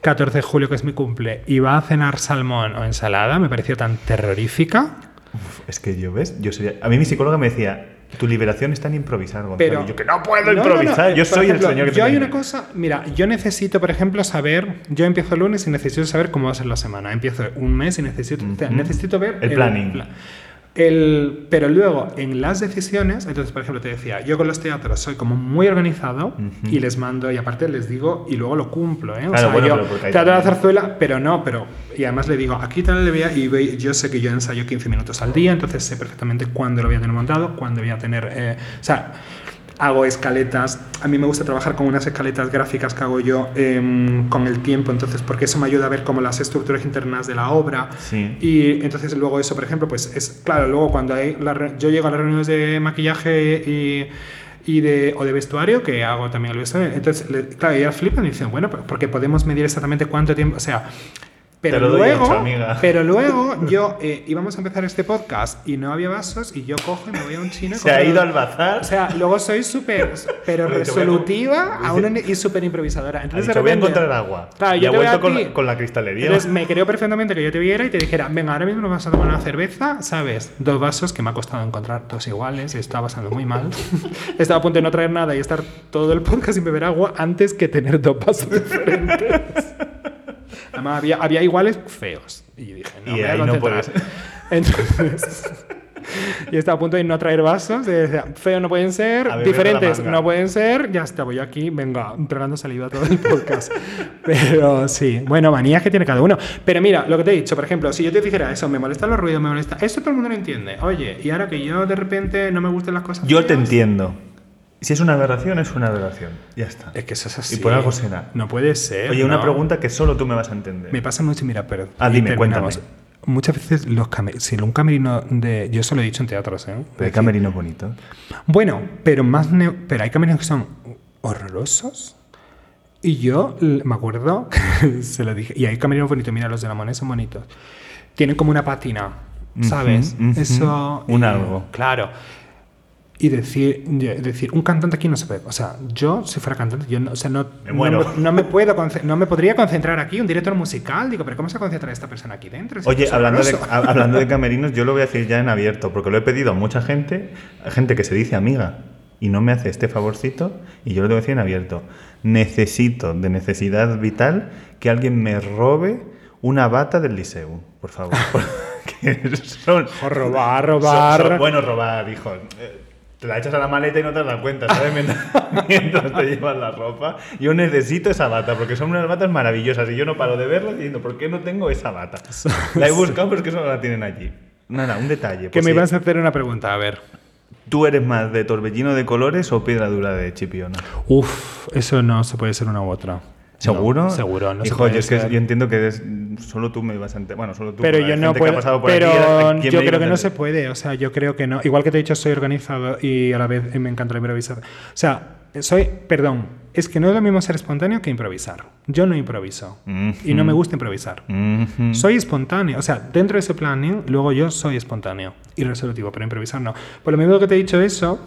14 de julio, que es mi cumple, iba a cenar salmón o ensalada, me pareció tan terrorífica. Uf, es que yo, ¿ves? Yo sería... A mí mi psicóloga me decía, tu liberación está en improvisar, Gonzalo. Pero yo que no puedo No, no, no. improvisar. Yo Por soy ejemplo, el señor que Yo hay una cosa, mira, yo necesito, por ejemplo, saber, yo empiezo el lunes y necesito saber cómo va a ser la semana. Empiezo un mes y necesito, necesito ver El planning. pla- el- pero luego, en las decisiones, entonces, por ejemplo, te decía, yo con los teatros soy como muy organizado Ujú. y les mando, y aparte les digo, y luego lo cumplo, ¿eh? O Claro, sea, bueno, yo, teatro de la zarzuela, pero no, pero, y además le digo, aquí tal le voy a, y ve- yo sé que yo ensayo 15 minutos al día, entonces sé perfectamente cuándo lo voy a tener montado, cuándo voy a tener, eh, o sea, hago escaletas. A mí me gusta trabajar con unas escaletas gráficas que hago yo em, con el tiempo, entonces, porque eso me ayuda a ver como las estructuras internas de la obra. Sí. Y entonces luego eso, por ejemplo, pues es claro, luego cuando hay la yo llego a las reuniones de maquillaje y, y de, o de vestuario, que hago también el vestuario, entonces, le- claro, ellas flipan y dicen, bueno, porque podemos medir exactamente cuánto tiempo, o sea... Pero Te lo doy luego, amiga. pero luego yo eh, íbamos a empezar este podcast y no había vasos y yo cojo y me voy a un chino y Se ha ido al bazar. o sea, luego soy súper, pero voy a- resolutiva dice- a una- y súper improvisadora. Ha Entonces, dicho, de voy a repente- encontrar agua. Claro, y yo ha te veo vuelto con, ti. la- con la cristalería. Entonces me creo perfectamente que yo te viera y te dijera, venga, ahora mismo nos vamos a tomar una cerveza, ¿sabes? Dos vasos que me ha costado encontrar dos iguales estaba pasando muy mal. Estaba a punto de no traer nada y estar todo el podcast sin beber agua antes que tener dos vasos diferentes. Además, había, había iguales feos. Y dije, no, Y me voy a no concentrar. puedes. Entonces... Y estaba a punto de no traer vasos. Decía, feos no pueden ser, A beber de la diferentes manga. no pueden ser. Ya estaba yo aquí, venga, tragando saliva todo el podcast. Pero sí, bueno, manías que tiene cada uno. Pero mira, lo que te he dicho, por ejemplo, si yo te dijera eso, me molestan los ruidos, me molesta. Eso todo el mundo lo entiende. Oye, y ahora que yo de repente no me gustan las cosas. Yo te feas, entiendo. Si es una aberración, es una aberración. Ya está. Es que eso es así. Y por algo será. No puede ser. Oye, una ¿no? pregunta que solo tú me vas a entender. Me pasa mucho, mira, pero. Ah, dime, cuéntame. Muchas veces los came- si un camerino de. Yo eso lo he dicho en teatros, ¿eh? Pero hay camerinos bonitos. Bueno, pero más neo- pero hay camerinos que son horrorosos. Y yo me acuerdo que se lo dije. Y hay camerinos bonitos, mira, los de la moneda son bonitos. Tienen como una pátina, ¿sabes? Ujú, ujú. Eso. Un algo. Claro. Y decir, decir, un cantante aquí no se puede. O sea, yo, si fuera cantante, yo no, o sea, no, Me muero. no, no me puedo no me podría concentrar aquí, un director musical. Digo, pero ¿cómo se concentra esta persona aquí dentro? Es Oye, hablando de, hablando de camerinos, yo lo voy a decir ya en abierto, porque lo he pedido a mucha gente, a gente que se dice amiga y no me hace este favorcito, y yo lo tengo que decir en abierto. Necesito, de necesidad vital, que alguien me robe una bata del liceo, por favor. son, O robar, son- robar. son- bueno, robar, hijo. Te la echas a la maleta y no te das cuenta, ¿sabes? Mientras, mientras te llevas la ropa. Yo necesito esa bata, porque son unas batas maravillosas y yo no paro de verlas diciendo, ¿por qué no tengo esa bata? La he buscado, pero es que solo la tienen allí. Nada, un detalle. Que pues me sí. ibas a hacer una pregunta, a ver. ¿Tú eres más de torbellino de colores o piedra dura de chipiona? Uf, eso no se puede ser una u otra. ¿Seguro? No, seguro, no Hijo, yo es que yo entiendo que eres- solo tú me vas a enter- Bueno, solo tú. Pero yo no puedo. ha pasado por Pero aquí, ¿a quién yo creo que no se entender? puede. O sea, yo creo que no. Igual que te he dicho, soy organizado y a la vez me encanta la improvisar. O sea, soy. Perdón, es que no es lo mismo ser espontáneo que improvisar. Yo no improviso. Y no me gusta improvisar. Soy espontáneo, o sea, dentro de ese planning, luego yo soy espontáneo y resolutivo, pero improvisar no. Por lo mismo que te he dicho eso,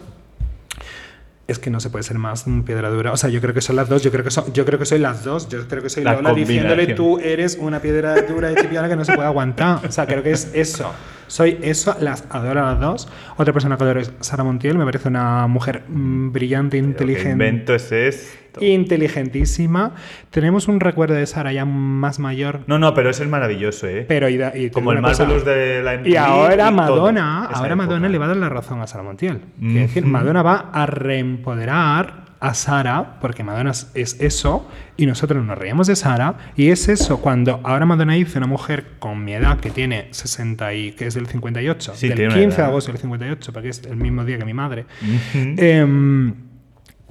es que no se puede ser más piedra dura. O sea, yo creo que son las dos, yo creo que, son, yo creo que soy las dos, yo creo que soy La Lola diciéndole tú eres una piedra dura de chipiona que no se puede aguantar. O sea, creo que es eso. Soy eso, las adoro a las dos. Otra persona que adoro es Sara Montiel, me parece una mujer mm, brillante, Pero ¿Qué inteligente. invento es esto? Inteligentísima. Tenemos un recuerdo de Sara ya más mayor, No, no, pero ese es maravilloso, ¿eh? pero y y Como el Marvelous de la MTV y ahora y Madonna, ahora Madonna época. le va a dar la razón a Sara Montiel. Quiere decir, Ujú. Madonna va a reempoderar a Sara, porque Madonna es- es eso, y nosotros nos reíamos de Sara, y es eso cuando ahora Madonna dice una mujer con mi edad que tiene 60 y que es del 58, Sí, del tiene una 15 de agosto del 58, porque es el mismo día que mi madre. Em,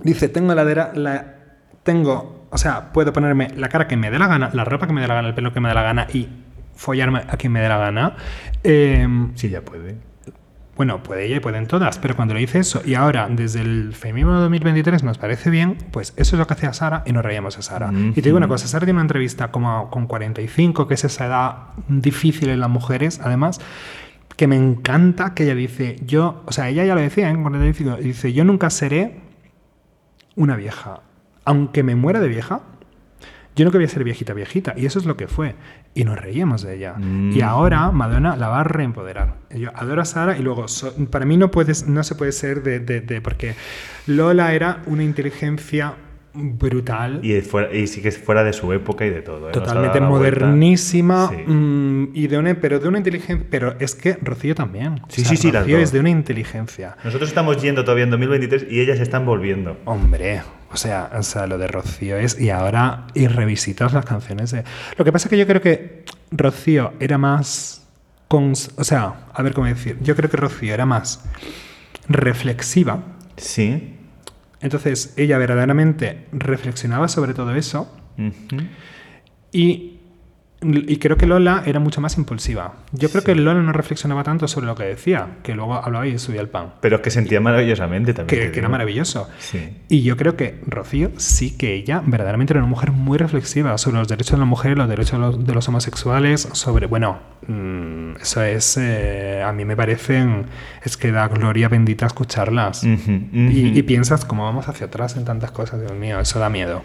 dice, tengo la, la tengo, o sea, puedo ponerme la cara que me dé la gana, la ropa que me dé la gana, el pelo que me dé la gana y follarme a quien me dé la gana. Em, Sí, ya puede. Bueno, puede ella y pueden todas, pero cuando le dice eso y ahora desde el feminismo 2023 nos parece bien, pues eso es lo que hacía Sara y nos reíamos de Sara. Y te digo una cosa, Sara tiene una entrevista como con 45, que es esa edad difícil en las mujeres, además, que me encanta que ella dice, yo, o sea, ella ya lo decía en 45, dice, yo nunca seré una vieja, aunque me muera de vieja. Yo no quería ser viejita, viejita, y eso es lo que fue. Y nos reíamos de ella. Mm. Y ahora Madonna la va a reempoderar. Yo adoro a Sara y luego, so- para mí no, puedes, no se puede ser de, de- de- Porque Lola era una inteligencia brutal. Y, fuera- y sí que es fuera de su época y de todo. ¿eh? Totalmente modernísima, Sí. mm, y de una, pero de una inteligencia. Pero es que Rocío también. Sí, sí, sí, Rocío es de una inteligencia. Nosotros estamos yendo todavía en 2023 y ellas están volviendo. Hombre, o sea, o sea, lo de Rocío es. Y ahora, y revisitas las canciones de. Lo que pasa es que yo creo que Rocío era más. cons- o sea, a ver cómo decir. Yo creo que Rocío era más reflexiva. Sí. Entonces, ella verdaderamente reflexionaba sobre todo eso. Y, y creo que Lola era mucho más impulsiva. Yo creo que Lola no reflexionaba tanto sobre lo que decía, que luego hablaba y subía el pan. Pero es que sentía maravillosamente también. Que, que era maravilloso. Sí. Y yo creo que Rocío sí que ella verdaderamente era una mujer muy reflexiva sobre los derechos de la mujer, los derechos de los, de los homosexuales, sobre, bueno, mm, eso es, eh, a mí me parecen, es que da gloria bendita escucharlas. Ujú, ujú. Y, y piensas cómo vamos hacia atrás en tantas cosas, Dios mío, eso da miedo.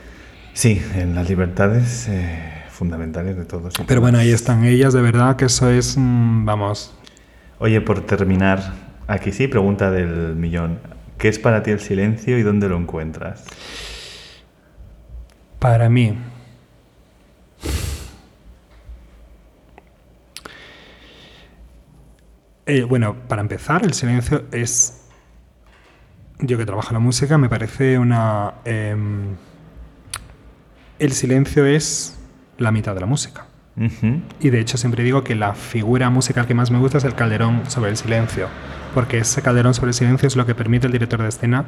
Sí, en las libertades eh, fundamentales de todos. Pero bueno, ahí están ellas, de verdad que eso es, mm, vamos, Oye, por terminar, aquí sí, pregunta del millón. ¿Qué es para ti el silencio y dónde lo encuentras? para mí. Eh, bueno, para empezar, el silencio es. Yo que trabajo en la música, me parece una. em, el silencio es la mitad de la música. Y de hecho siempre digo que la figura musical que más me gusta es el calderón sobre el silencio, porque ese calderón sobre el silencio es lo que permite al director de escena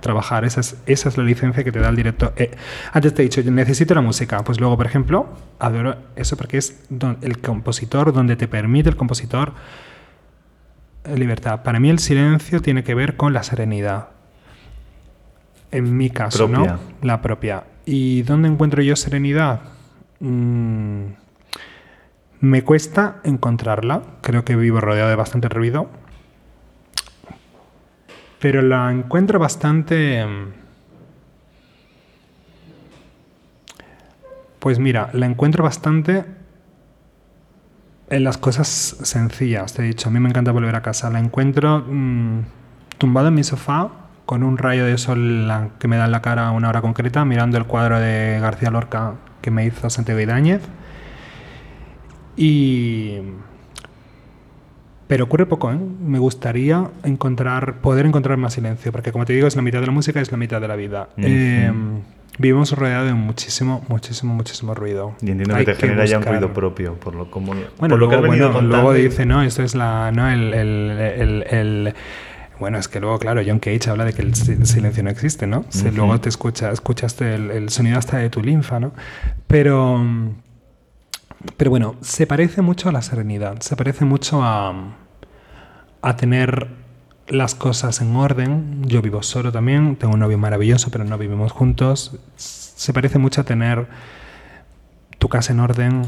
trabajar, esa es, esa es la licencia que te da el director. Eh, antes te he dicho, yo necesito la música, pues luego, por ejemplo, adoro eso porque es don- el compositor, donde te permite el compositor eh, libertad. Para mí el silencio tiene que ver con la serenidad. En mi caso, Propia. ¿no? La propia. ¿Y dónde encuentro yo serenidad? Mm, me cuesta encontrarla. Creo que vivo rodeado de bastante ruido. Pero la encuentro bastante... mm, Pues mira, la encuentro bastante en las cosas sencillas. Te he dicho, a mí me encanta volver a casa. La encuentro mm, tumbado en mi sofá con un rayo de sol que me da en la cara a una hora concreta, mirando el cuadro de García Lorca que me hizo Santiago Idáñez. Y... Pero ocurre poco, ¿eh? Me gustaría encontrar, poder encontrar más silencio, porque como te digo, es la mitad de la música, es la mitad de la vida. Eh, vivimos rodeados de muchísimo, muchísimo, muchísimo ruido. Y entiendo Hay que te genera ya un buscar- ruido propio, por lo, como, Bueno, por lo luego, que has venido bueno, luego dice, no, esto es la, no, el, el- el- el- bueno, es que luego, claro, John Cage habla de que el si- silencio no existe, ¿no? Si. Luego te escucha, escuchaste el, el sonido hasta de tu linfa, ¿no? Pero, pero bueno, se parece mucho a la serenidad, se parece mucho a, a tener las cosas en orden. Yo vivo solo también, tengo un novio maravilloso, pero no vivimos juntos. Se parece mucho a tener tu casa en orden,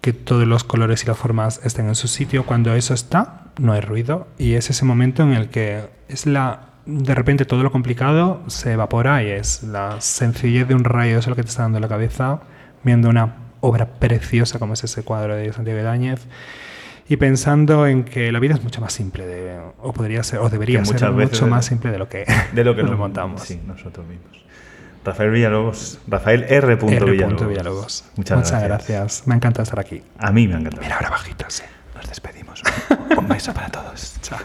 que todos los colores y las formas estén en su sitio. Cuando eso está, no hay ruido. Y es ese momento en el que es la. De repente todo lo complicado se evapora y es la sencillez de un rayo de sol que te está dando en la cabeza, viendo una obra preciosa como es ese cuadro de Santiago Ibáñez y pensando en que la vida es mucho más simple, de, o podría ser, o debería ser muchas mucho de- más simple de lo que, de lo que nos montamos. Sí, nosotros mismos. Rafael Villalobos. Rafael R. R. Villalobos. Villalobos. Muchas, gracias. gracias. Me encanta estar aquí. A mí me ha encantado. Mira, ahora bajito, sí. Nos despedimos. Un beso para todos. Chao.